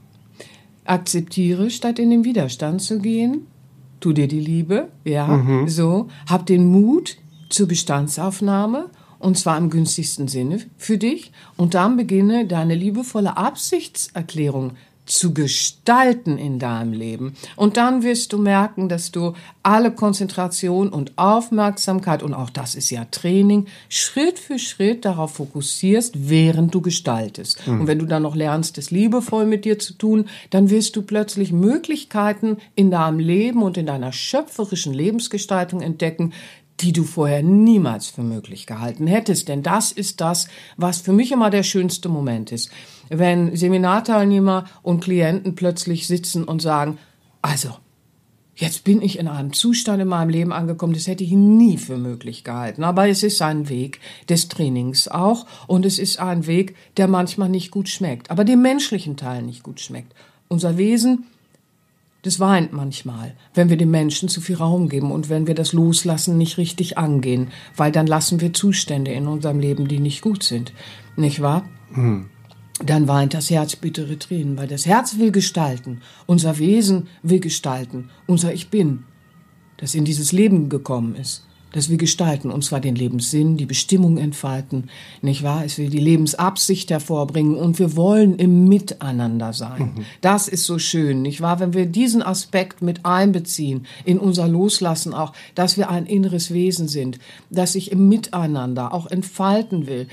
[SPEAKER 2] akzeptiere, statt in den Widerstand zu gehen. Tu dir die Liebe. Ja, mhm. so. Hab den Mut zur Bestandsaufnahme. Und zwar im günstigsten Sinne für dich. Und dann beginne deine liebevolle Absichtserklärung zu gestalten in deinem Leben. Und dann wirst du merken, dass du alle Konzentration und Aufmerksamkeit, und auch das ist ja Training, Schritt für Schritt darauf fokussierst, während du gestaltest. Mhm. Und wenn du dann noch lernst, es liebevoll mit dir zu tun, dann wirst du plötzlich Möglichkeiten in deinem Leben und in deiner schöpferischen Lebensgestaltung entdecken, die du vorher niemals für möglich gehalten hättest. Denn das ist das, was für mich immer der schönste Moment ist. Wenn Seminarteilnehmer und Klienten plötzlich sitzen und sagen, also, jetzt bin ich in einem Zustand in meinem Leben angekommen, das hätte ich nie für möglich gehalten. Aber es ist ein Weg des Trainings auch und es ist ein Weg, der manchmal nicht gut schmeckt, aber dem menschlichen Teil nicht gut schmeckt. Unser Wesen das weint manchmal, wenn wir dem Menschen zu viel Raum geben und wenn wir das Loslassen nicht richtig angehen, weil dann lassen wir Zustände in unserem Leben, die nicht gut sind. Nicht wahr? Hm. Dann weint das Herz bittere Tränen, weil das Herz will gestalten, unser Wesen will gestalten, unser Ich Bin, das in dieses Leben gekommen ist dass wir gestalten, und zwar den Lebenssinn, die Bestimmung entfalten, nicht wahr? Es will die Lebensabsicht hervorbringen und wir wollen im Miteinander sein. Mhm. Das ist so schön, nicht wahr? Wenn wir diesen Aspekt mit einbeziehen, in unser Loslassen auch, dass wir ein inneres Wesen sind, das sich im Miteinander auch entfalten will,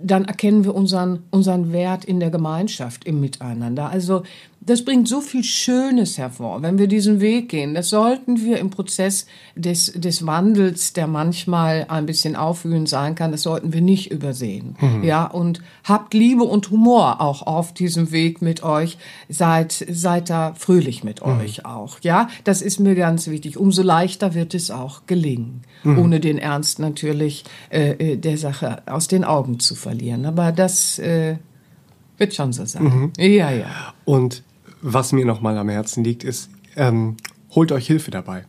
[SPEAKER 2] dann erkennen wir unseren, unseren Wert in der Gemeinschaft, im Miteinander. Also das bringt so viel Schönes hervor, wenn wir diesen Weg gehen. Das sollten wir im Prozess des, des Wandels, der manchmal ein bisschen aufwühlend sein kann, das sollten wir nicht übersehen. Mhm. Ja, und habt Liebe und Humor auch auf diesem Weg mit euch. Seid, seid da fröhlich mit mhm. euch auch. Ja, das ist mir ganz wichtig. Umso leichter wird es auch gelingen, mhm. ohne den Ernst natürlich äh, äh der Sache aus den Augen zu verlieren. Aber das äh, wird schon so sein. Mhm.
[SPEAKER 1] Ja, ja. Und was mir nochmal am Herzen liegt, ist, ähm, holt euch Hilfe dabei.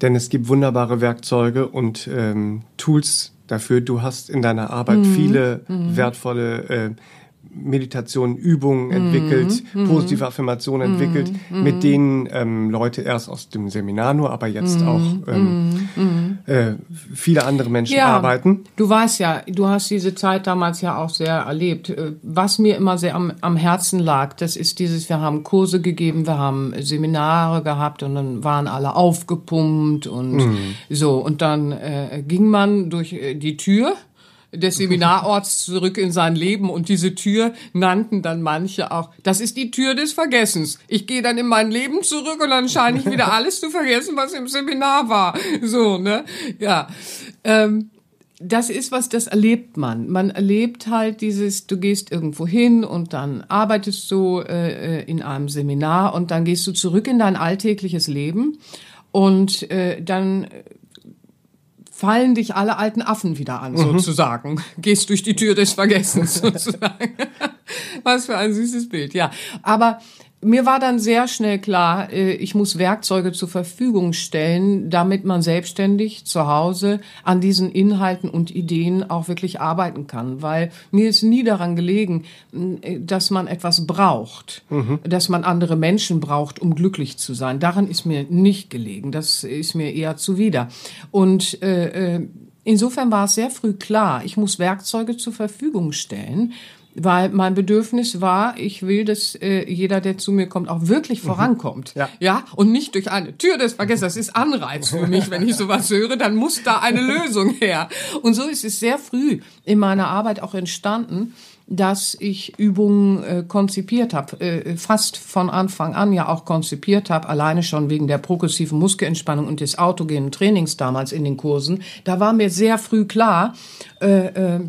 [SPEAKER 1] Denn es gibt wunderbare Werkzeuge und ähm, Tools dafür. Du hast in deiner Arbeit mhm. viele mhm. wertvolle äh, Meditationen, Übungen entwickelt, mhm. positive Affirmationen mhm. entwickelt, mhm. mit denen ähm, Leute erst aus dem Seminar nur, aber jetzt mhm. auch ähm, mhm. äh, viele andere Menschen ja, arbeiten.
[SPEAKER 2] Du weißt ja, du hast diese Zeit damals ja auch sehr erlebt. Äh, was mir immer sehr am, am Herzen lag, das ist dieses, wir haben Kurse gegeben, wir haben Seminare gehabt und dann waren alle aufgepumpt und mhm. so. Und dann äh, ging man durch äh, die Tür des Seminarorts zurück in sein Leben und diese Tür nannten dann manche auch, das ist die Tür des Vergessens. Ich gehe dann in mein Leben zurück und dann scheine ich wieder <laughs> alles zu vergessen, was im Seminar war. So, ne? Ja. Ähm, das ist was, das erlebt man. Man erlebt halt dieses, du gehst irgendwo hin und dann arbeitest du äh, in einem Seminar und dann gehst du zurück in dein alltägliches Leben und äh, dann fallen dich alle alten Affen wieder an, mhm. sozusagen. Gehst durch die Tür des Vergessens, <laughs> sozusagen. Was für ein süßes Bild, ja. Aber mir war dann sehr schnell klar, äh, ich muss Werkzeuge zur Verfügung stellen, damit man selbstständig zu Hause an diesen Inhalten und Ideen auch wirklich arbeiten kann. Weil mir ist nie daran gelegen, äh, dass man etwas braucht, mhm. dass man andere Menschen braucht, um glücklich zu sein. Daran ist mir nicht gelegen. Das ist mir eher zuwider. Und äh, äh insofern war es sehr früh klar, ich muss Werkzeuge zur Verfügung stellen, weil mein Bedürfnis war, ich will, dass äh, jeder, der zu mir kommt, auch wirklich mhm. vorankommt. Ja. ja, und nicht durch eine Tür des Vergessens. Das ist Anreiz für mich, wenn ich <laughs> sowas höre, dann muss da eine <laughs> Lösung her. Und so ist es sehr früh in meiner Arbeit auch entstanden, dass ich Übungen äh, konzipiert habe, äh, fast von Anfang an ja auch konzipiert habe, alleine schon wegen der progressiven Muskelentspannung und des autogenen Trainings damals in den Kursen. Da war mir sehr früh klar, äh, äh,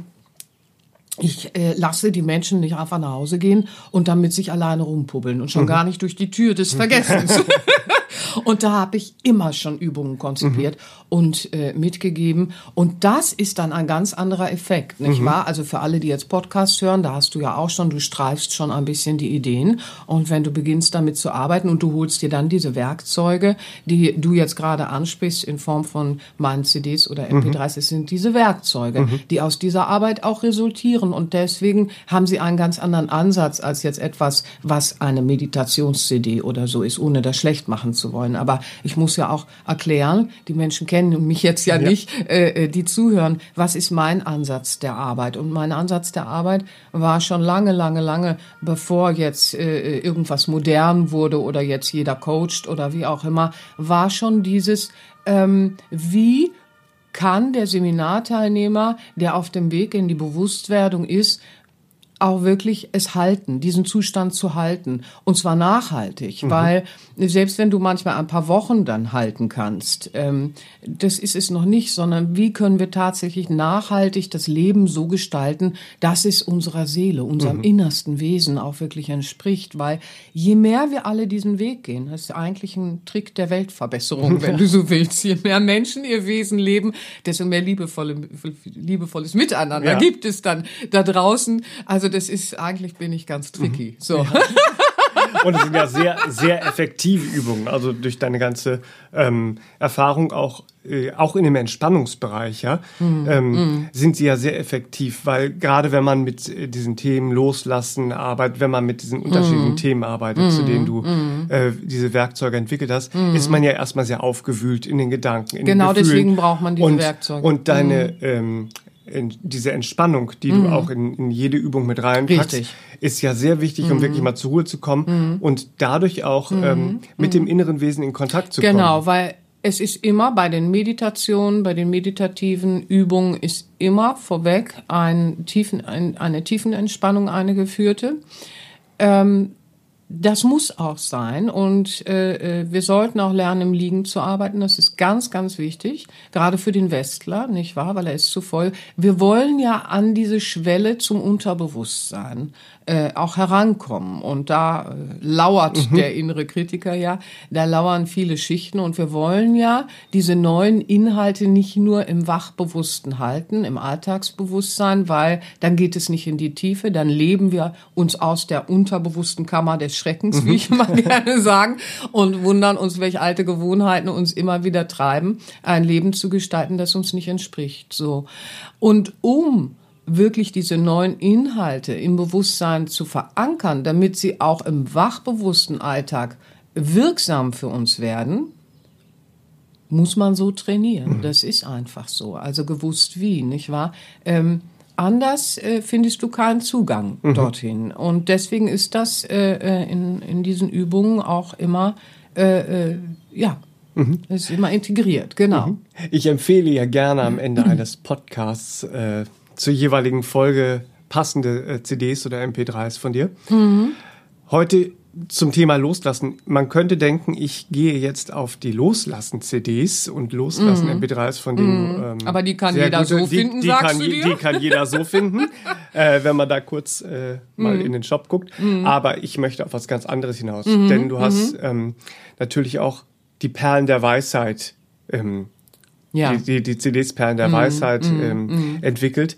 [SPEAKER 2] ich äh, lasse die Menschen nicht einfach nach Hause gehen und dann mit sich alleine rumpubbeln und schon mhm. gar nicht durch die Tür des Vergessens. <laughs> und da habe ich immer schon Übungen konzipiert mhm. und äh, mitgegeben. Und das ist dann ein ganz anderer Effekt, nicht mhm. wahr? Also für alle, die jetzt Podcasts hören, da hast du ja auch schon, du streifst schon ein bisschen die Ideen. Und wenn du beginnst damit zu arbeiten und du holst dir dann diese Werkzeuge, die du jetzt gerade ansprichst in Form von meinen CDs oder MP3s, mhm. es sind diese Werkzeuge, mhm. die aus dieser Arbeit auch resultieren. Und deswegen haben sie einen ganz anderen Ansatz als jetzt etwas, was eine Meditations-CD oder so ist, ohne das schlecht machen zu wollen. Aber ich muss ja auch erklären, die Menschen kennen mich jetzt ja, ja. nicht, äh, äh, die zuhören, was ist mein Ansatz der Arbeit? Und mein Ansatz der Arbeit war schon lange, lange, lange, bevor jetzt äh, irgendwas modern wurde oder jetzt jeder coacht oder wie auch immer, war schon dieses, ähm, wie kann der Seminarteilnehmer, der auf dem Weg in die Bewusstwerdung ist, auch wirklich es halten, diesen Zustand zu halten. Und zwar nachhaltig, mhm. weil selbst wenn du manchmal ein paar Wochen dann halten kannst, ähm, das ist es noch nicht, sondern wie können wir tatsächlich nachhaltig das Leben so gestalten, dass es unserer Seele, unserem mhm. innersten Wesen auch wirklich entspricht. Weil je mehr wir alle diesen Weg gehen, das ist eigentlich ein Trick der Weltverbesserung, <laughs> wenn du so willst. Je mehr Menschen ihr Wesen leben, desto mehr liebevolle, liebevolles Miteinander ja. gibt es dann da draußen. Also also das ist, eigentlich bin ich ganz tricky. Mhm. So. Ja. <laughs>
[SPEAKER 1] Und es sind ja sehr, sehr effektive Übungen. Also durch deine ganze ähm, Erfahrung auch, äh, auch in dem Entspannungsbereich, ja, mhm. Ähm, mhm. sind sie ja sehr effektiv, weil gerade wenn man mit äh, diesen Themen loslassen arbeitet, wenn man mit diesen unterschiedlichen mhm. Themen arbeitet, zu denen du mhm. äh, diese Werkzeuge entwickelt hast, mhm. ist man ja erstmal sehr aufgewühlt in den Gedanken. In
[SPEAKER 2] genau den deswegen braucht man diese
[SPEAKER 1] und,
[SPEAKER 2] Werkzeuge.
[SPEAKER 1] Und deine ähm, diese Entspannung, die mhm. du auch in, in, jede Übung mit reinpackst, Richtig. ist ja sehr wichtig, um mhm. wirklich mal zur Ruhe zu kommen mhm. und dadurch auch mhm. ähm, mit dem mhm. inneren Wesen in Kontakt zu
[SPEAKER 2] genau,
[SPEAKER 1] kommen.
[SPEAKER 2] Genau, weil es ist immer bei den Meditationen, bei den meditativen Übungen ist immer vorweg ein tiefen, ein, eine Tiefenentspannung, eine geführte. Ähm, das muss auch sein und äh, äh, wir sollten auch lernen, im Liegen zu arbeiten. Das ist ganz, ganz wichtig, gerade für den Westler, nicht wahr? Weil er ist zu voll. Wir wollen ja an diese Schwelle zum Unterbewusstsein äh, auch herankommen. Und da äh, lauert mhm. der innere Kritiker ja, da lauern viele Schichten und wir wollen ja diese neuen Inhalte nicht nur im Wachbewussten halten, im Alltagsbewusstsein, weil dann geht es nicht in die Tiefe, dann leben wir uns aus der unterbewussten Kammer des Schreckens, wie ich mal <laughs> gerne sagen, und wundern uns, welche alte Gewohnheiten uns immer wieder treiben, ein Leben zu gestalten, das uns nicht entspricht. So. Und um wirklich diese neuen Inhalte im Bewusstsein zu verankern, damit sie auch im wachbewussten Alltag wirksam für uns werden, muss man so trainieren. Mhm. Das ist einfach so. Also gewusst wie, nicht wahr? Ähm, anders äh, findest du keinen Zugang mhm. dorthin. Und deswegen ist das äh, äh in, in diesen Übungen auch immer, äh, äh ja, mhm. ist immer integriert, genau. Mhm.
[SPEAKER 1] Ich empfehle ja gerne am Ende <clears throat> eines Podcasts äh, zur jeweiligen Folge passende äh, CDs oder MP3s von dir. Mhm. Heute zum Thema Loslassen. Man könnte denken, ich gehe jetzt auf die Loslassen-CDs und Loslassen-MP3s, von denen.
[SPEAKER 2] Mhm. Ähm, Aber die kann jeder gute, so die, finden,
[SPEAKER 1] die,
[SPEAKER 2] sagst
[SPEAKER 1] kann,
[SPEAKER 2] du dir?
[SPEAKER 1] Die kann jeder so finden, <laughs> äh, wenn man da kurz äh, mal mhm. in den Shop guckt. Mhm. Aber ich möchte auf was ganz anderes hinaus. Mhm. Denn du hast mhm. ähm, natürlich auch die Perlen der Weisheit ähm, ja. die, die, die CDs Perlen der mm, Weisheit mm, ähm, mm. entwickelt,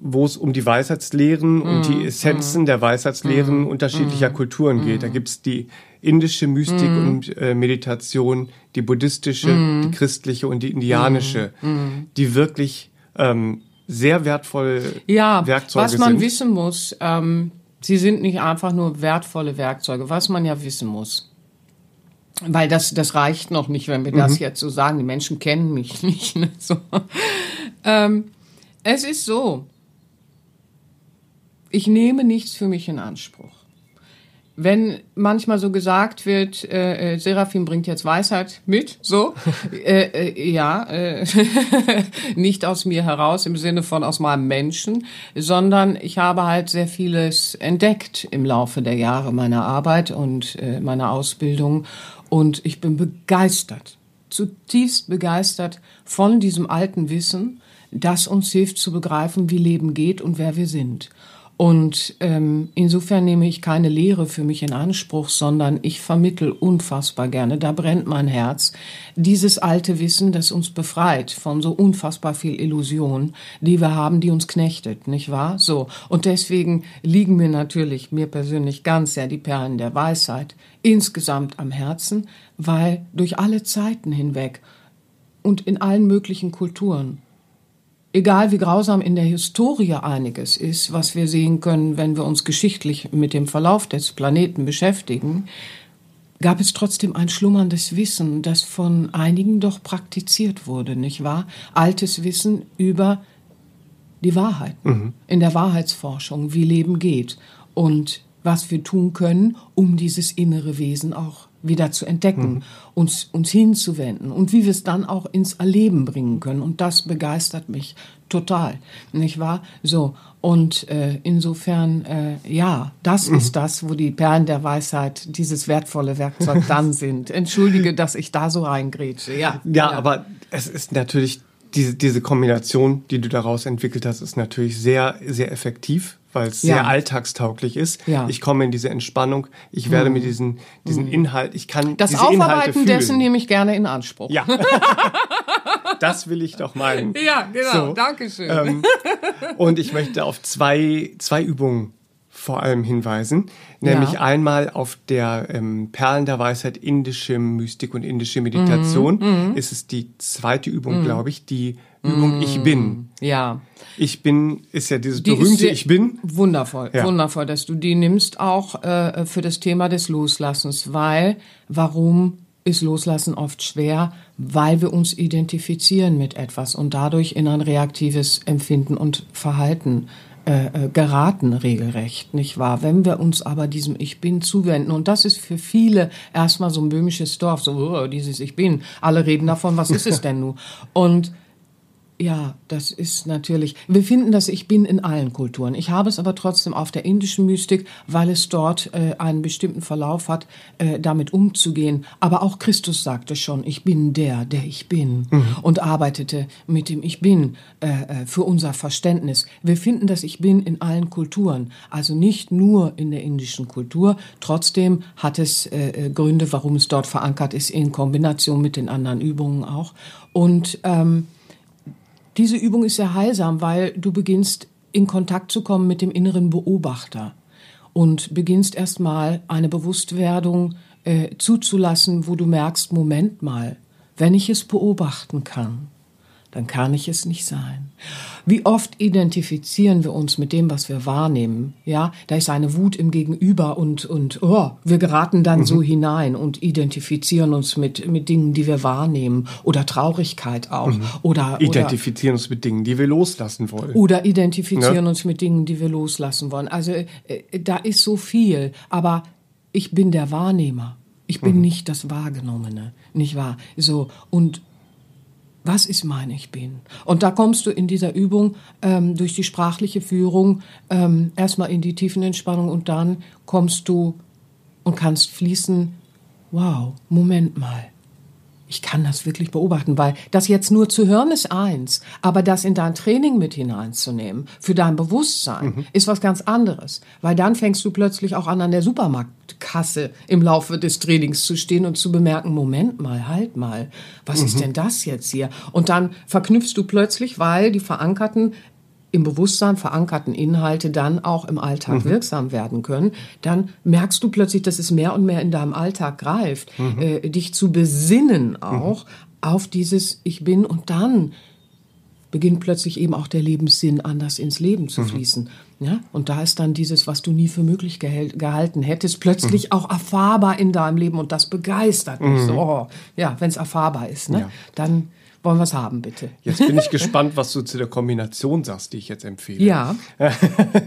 [SPEAKER 1] wo es um die Weisheitslehren und die mm, Essenzen mm. der Weisheitslehren unterschiedlicher Kulturen geht. Da gibt's die indische Mystik und äh, Meditation, die buddhistische, die christliche und die indianische, die wirklich ähm, sehr wertvolle
[SPEAKER 2] ja,
[SPEAKER 1] Werkzeuge
[SPEAKER 2] sind. Was man
[SPEAKER 1] sind.
[SPEAKER 2] wissen muss, ähm, sie sind nicht einfach nur wertvolle Werkzeuge. Was man ja wissen muss, weil das, das reicht noch nicht, wenn wir mhm. das jetzt so sagen. Die Menschen kennen mich <laughs> nicht. Ne? So. Ähm, es ist so, ich nehme nichts für mich in Anspruch. Wenn manchmal so gesagt wird, äh, äh, Seraphim bringt jetzt Weisheit mit, so, <laughs> äh, äh, ja, äh, <laughs> nicht aus mir heraus im Sinne von aus meinem Menschen, sondern ich habe halt sehr vieles entdeckt im Laufe der Jahre meiner Arbeit und äh, meiner Ausbildung und ich bin begeistert, zutiefst begeistert von diesem alten Wissen, das uns hilft zu begreifen, wie Leben geht und wer wir sind. Und ähm, insofern nehme ich keine Lehre für mich in Anspruch, sondern ich vermittel unfassbar gerne, da brennt mein Herz, dieses alte Wissen, das uns befreit von so unfassbar viel Illusion, die wir haben, die uns knechtet, nicht wahr? So. Und deswegen liegen mir natürlich, mir persönlich ganz sehr die Perlen der Weisheit insgesamt am Herzen, weil durch alle Zeiten hinweg und in allen möglichen Kulturen egal wie grausam in der Historie einiges ist, was wir sehen können, wenn wir uns geschichtlich mit dem Verlauf des Planeten beschäftigen, gab es trotzdem ein schlummerndes Wissen, das von einigen doch praktiziert wurde, nicht wahr? Altes Wissen über die Wahrheit, mhm. in der Wahrheitsforschung, wie Leben geht und was wir tun können, um dieses innere Wesen auch wieder zu entdecken, mhm. uns, uns hinzuwenden und wie wir es dann auch ins Erleben bringen können. Und das begeistert mich total, nicht wahr? So, und äh, insofern, äh, ja, das mhm. ist das, wo die Perlen der Weisheit, dieses wertvolle Werkzeug <laughs> dann sind. Entschuldige, dass ich da so reingrätsche, ja.
[SPEAKER 1] Ja, ja. aber es ist natürlich, diese, diese Kombination, die du daraus entwickelt hast, ist natürlich sehr, sehr effektiv weil es ja. sehr alltagstauglich ist. Ja. Ich komme in diese Entspannung, ich werde mhm. mir diesen, diesen mhm. Inhalt, ich kann
[SPEAKER 2] das Aufarbeiten dessen nehme ich gerne in Anspruch.
[SPEAKER 1] Ja. <laughs> das will ich doch meinen.
[SPEAKER 2] Ja, genau. So. Dankeschön. Ähm,
[SPEAKER 1] und ich möchte auf zwei, zwei Übungen vor allem hinweisen, nämlich ja. einmal auf der ähm, Perlen der Weisheit indische Mystik und indische Meditation. Mhm. mhm. Ist es die zweite Übung, mhm. glaube ich, die Übung Ich bin. Mm,
[SPEAKER 2] ja.
[SPEAKER 1] Ich bin ist ja dieses die berühmte Ich bin.
[SPEAKER 2] Wundervoll, ja. wundervoll, dass du die nimmst auch äh, für das Thema des Loslassens, weil warum ist Loslassen oft schwer, weil wir uns identifizieren mit etwas und dadurch in ein reaktives Empfinden und Verhalten äh, äh, geraten regelrecht, nicht wahr? Wenn wir uns aber diesem Ich Bin zuwenden, und das ist für viele erstmal so ein böhmisches Dorf, so oh, dieses Ich Bin, alle reden davon, was ist es <laughs> denn nun? Und ja, das ist natürlich. Wir finden das Ich Bin in allen Kulturen. Ich habe es aber trotzdem auf der indischen Mystik, weil es dort äh, einen bestimmten Verlauf hat, äh, damit umzugehen. Aber auch Christus sagte schon, ich bin der, der ich bin mhm. und arbeitete mit dem Ich Bin äh, äh, für unser Verständnis. Wir finden das Ich Bin in allen Kulturen, also nicht nur in der indischen Kultur. Trotzdem hat es äh, äh Gründe, warum es dort verankert ist, in Kombination mit den anderen Übungen auch. Und ähm, diese Übung ist sehr heilsam, weil du beginnst in Kontakt zu kommen mit dem inneren Beobachter und beginnst erstmal eine Bewusstwerdung äh, zuzulassen, wo du merkst, Moment mal, wenn ich es beobachten kann, dann kann ich es nicht sein. Wie oft identifizieren wir uns mit dem, was wir wahrnehmen? Ja, da ist eine Wut im Gegenüber und, und oh, wir geraten dann mhm. so hinein und identifizieren uns mit, mit Dingen, die wir wahrnehmen oder Traurigkeit auch. Mhm. Oder,
[SPEAKER 1] identifizieren oder, uns mit Dingen, die wir loslassen wollen.
[SPEAKER 2] Oder identifizieren ja? uns mit Dingen, die wir loslassen wollen. Also äh, da ist so viel, aber ich bin der Wahrnehmer. Ich bin mhm. nicht das Wahrgenommene, nicht wahr? So und was ist mein Ich Bin? Und da kommst du in dieser Übung ähm, durch die sprachliche Führung ähm, erstmal in die tiefen Entspannung und dann kommst du und kannst fließen, wow, Moment mal ich kann das wirklich beobachten, weil das jetzt nur zu hören ist eins, aber das in dein Training mit hineinzunehmen, für dein Bewusstsein, mhm. ist was ganz anderes. Weil dann fängst du plötzlich auch an, an der Supermarktkasse im Laufe des Trainings zu stehen und zu bemerken, Moment mal, halt mal, was mhm. ist denn das jetzt hier? Und dann verknüpfst du plötzlich, weil die verankerten im Bewusstsein verankerten Inhalte dann auch im Alltag mhm. wirksam werden können, dann merkst du plötzlich, dass es mehr und mehr in deinem Alltag greift, mhm. äh, dich zu besinnen auch mhm. auf dieses Ich bin und dann beginnt plötzlich eben auch der Lebenssinn anders ins Leben zu mhm. fließen. Ja, und da ist dann dieses, was du nie für möglich gehalten hättest, plötzlich mhm. auch erfahrbar in deinem Leben und das begeistert mich. Mhm. So, oh, ja, wenn es erfahrbar ist, ne? Ja. dann wollen wir es haben, bitte.
[SPEAKER 1] Jetzt bin ich gespannt, was du zu der Kombination sagst, die ich jetzt empfehle.
[SPEAKER 2] Ja. <laughs>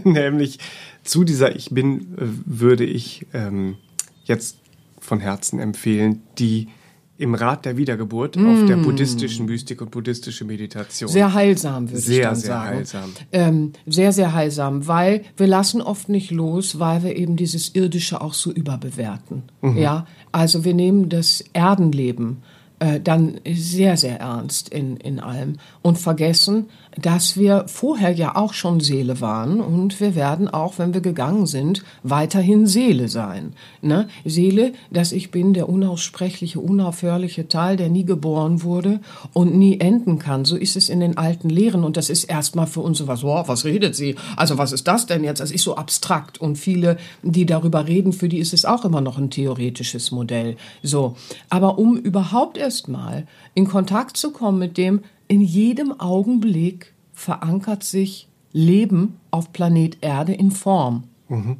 [SPEAKER 1] Nämlich zu dieser Ich bin, äh, würde ich ähm, jetzt von Herzen empfehlen, die im Rat der Wiedergeburt mm. auf der mm. buddhistischen Mystik und buddhistische Meditation.
[SPEAKER 2] Sehr heilsam, würde
[SPEAKER 1] sehr,
[SPEAKER 2] ich dann
[SPEAKER 1] sehr
[SPEAKER 2] sagen.
[SPEAKER 1] Heilsam.
[SPEAKER 2] Ähm, sehr, sehr heilsam, weil wir lassen oft nicht los, weil wir eben dieses Irdische auch so überbewerten. Mhm. Ja, also wir nehmen das Erdenleben äh, dann sehr, sehr ernst in, in allem. Und vergessen, dass wir vorher ja auch schon Seele waren und wir werden auch, wenn wir gegangen sind, weiterhin Seele sein. Ne? Seele, dass ich bin, der unaussprechliche, unaufhörliche Teil, der nie geboren wurde und nie enden kann. So ist es in den alten Lehren und das ist erstmal für uns so was, wow, was redet sie? Also was ist das denn jetzt? Das ist so abstrakt und viele, die darüber reden, für die ist es auch immer noch ein theoretisches Modell. So. Aber um überhaupt erstmal in Kontakt zu kommen mit dem, in jedem Augenblick verankert sich Leben auf Planet Erde in Form. Mhm.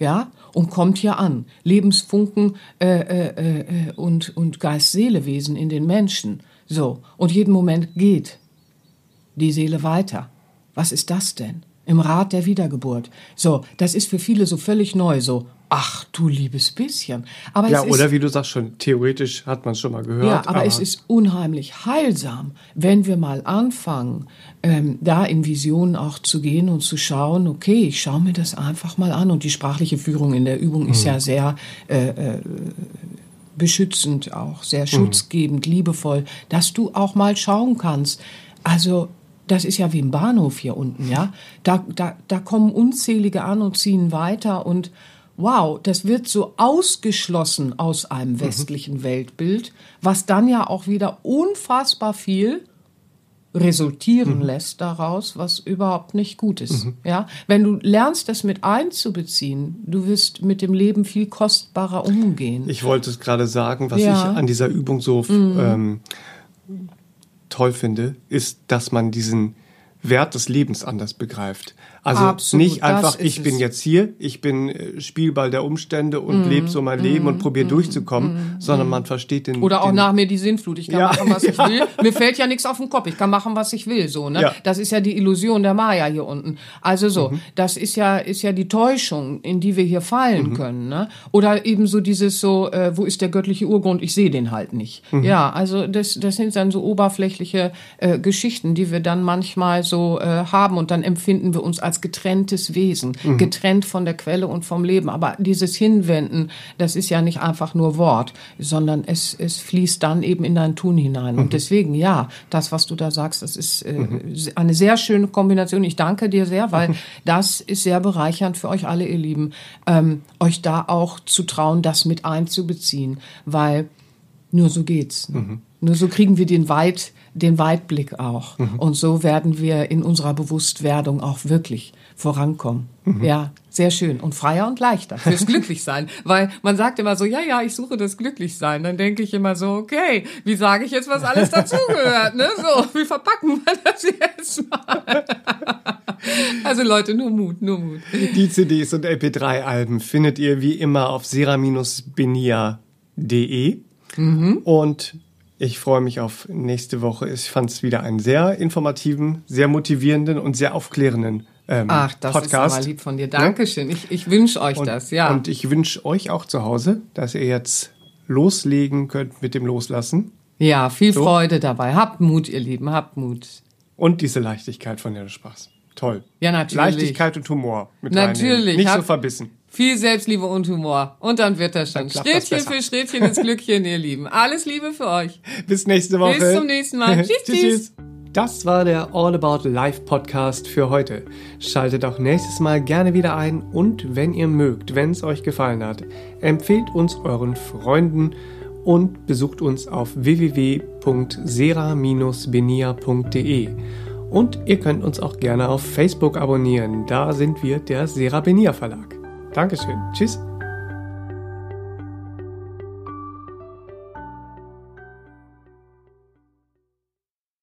[SPEAKER 2] Ja, und kommt hier an. Lebensfunken äh, äh, äh, und, und Geist-Seele-Wesen in den Menschen. So, und jeden Moment geht die Seele weiter. Was ist das denn? Im Rat der Wiedergeburt. So, das ist für viele so völlig neu. So, Ach du liebes bisschen.
[SPEAKER 1] Aber ja, oder wie du sagst schon, theoretisch hat man es schon mal gehört. Ja,
[SPEAKER 2] aber, aber, es ist unheimlich heilsam, wenn wir mal anfangen, ähm, da in Visionen auch zu gehen und zu schauen, okay, ich schaue mir das einfach mal an. Und die sprachliche Führung in der Übung ist mhm. ja sehr äh, äh, beschützend auch, sehr mhm. schutzgebend, mhm. liebevoll, dass du auch mal schauen kannst. Also das ist ja wie im Bahnhof hier unten, ja. Da, da, da kommen unzählige an und ziehen weiter und wow, das wird so ausgeschlossen aus einem mhm. westlichen mhm. Weltbild, was dann ja auch wieder unfassbar viel resultieren mhm. lässt daraus, was überhaupt nicht gut ist. Mhm. Ja, wenn du lernst, das mit einzubeziehen, du wirst mit dem Leben viel kostbarer umgehen.
[SPEAKER 1] Ich wollte es gerade sagen, was ja. ich an dieser Übung so mhm. ähm, toll finde, ist, dass man diesen Wert des Lebens anders begreift. Also
[SPEAKER 2] Absolut,
[SPEAKER 1] nicht einfach, ich bin
[SPEAKER 2] es.
[SPEAKER 1] jetzt hier, ich bin äh, Spielball der Umstände und lebe so mein Leben und probiere durchzukommen, sondern man versteht den.
[SPEAKER 2] Oder auch
[SPEAKER 1] den,
[SPEAKER 2] nach mir die Sinnflut. Ich kann
[SPEAKER 1] Ja,
[SPEAKER 2] machen, was ich <laughs> will. Mir fällt ja nichts auf den Kopf. Ich kann machen, was ich will. So, ne?
[SPEAKER 1] Ja.
[SPEAKER 2] Das ist ja die Illusion der Maya hier unten. Also so,
[SPEAKER 1] Mhm.
[SPEAKER 2] das ist ja ist ja die Täuschung, in die wir hier fallen
[SPEAKER 1] Mhm.
[SPEAKER 2] können. Ne? Oder eben so dieses so, äh, wo ist der göttliche Urgrund? Ich sehe den halt nicht.
[SPEAKER 1] Mhm.
[SPEAKER 2] Ja, also das das sind dann so oberflächliche äh, Geschichten, die wir dann manchmal so äh, haben und dann empfinden wir uns als getrenntes Wesen,
[SPEAKER 1] Mhm.
[SPEAKER 2] getrennt von der Quelle und vom Leben. Aber dieses Hinwenden, das ist ja nicht einfach nur Wort, sondern es, es fließt dann eben in dein Tun hinein. Und deswegen, ja, das, was du da sagst, das ist äh, eine sehr schöne Kombination. Ich danke dir sehr, weil das ist sehr bereichernd für euch alle, ihr Lieben, ähm, euch da auch zu trauen, das mit einzubeziehen, weil nur so geht's. Ne? Nur so kriegen wir den Weit, den Weitblick auch. Und so werden wir in unserer Bewusstwerdung auch wirklich vorankommen. Ja, sehr schön. Und freier und leichter fürs <laughs> Glücklichsein. Weil man sagt immer so, ja, ja, ich suche das Glücklichsein. Dann denke ich immer so, okay, wie sage ich jetzt, was alles dazugehört? Ne? So, wie verpacken wir das jetzt mal? <laughs> Also Leute, nur Mut, nur Mut.
[SPEAKER 1] Die CDs und MP3-Alben findet ihr wie immer auf sera-benia.de.
[SPEAKER 2] Mhm.
[SPEAKER 1] Und ich freue mich auf nächste Woche. Ich fand es wieder einen sehr informativen, sehr motivierenden und sehr aufklärenden ähm,
[SPEAKER 2] Ach, das
[SPEAKER 1] Podcast.
[SPEAKER 2] ist aber lieb von dir. Dankeschön. Ich, ich wünsche euch
[SPEAKER 1] Und,
[SPEAKER 2] das, ja.
[SPEAKER 1] und ich wünsche euch auch zu Hause, dass ihr jetzt loslegen könnt mit dem Loslassen
[SPEAKER 2] ja, viel Freude dabei. Habt Mut, ihr Lieben, habt Mut.
[SPEAKER 1] und diese Leichtigkeit, von der du sprachst. Toll.
[SPEAKER 2] Ja, natürlich.
[SPEAKER 1] Leichtigkeit und Humor mit
[SPEAKER 2] Natürlich.
[SPEAKER 1] reinnehmen. Nicht so
[SPEAKER 2] Hab-
[SPEAKER 1] verbissen.
[SPEAKER 2] Viel Selbstliebe und Humor. Und dann wird das schon.
[SPEAKER 1] das
[SPEAKER 2] Schrittchen für Schrittchen ins <laughs> Glückchen, ihr Lieben. Alles Liebe für euch.
[SPEAKER 1] Bis nächste Woche.
[SPEAKER 2] Bis zum nächsten Mal. <laughs> Tschüss, tschüss.
[SPEAKER 1] Das war der All About Life Podcast für heute. Schaltet auch nächstes Mal gerne wieder ein und wenn ihr mögt, wenn es euch gefallen hat, empfehlt uns euren Freunden und besucht uns auf www.sera-benia.de. Und ihr könnt uns auch gerne auf Facebook abonnieren. Da sind wir der Sera Benia Verlag. Dankeschön. Tschüss.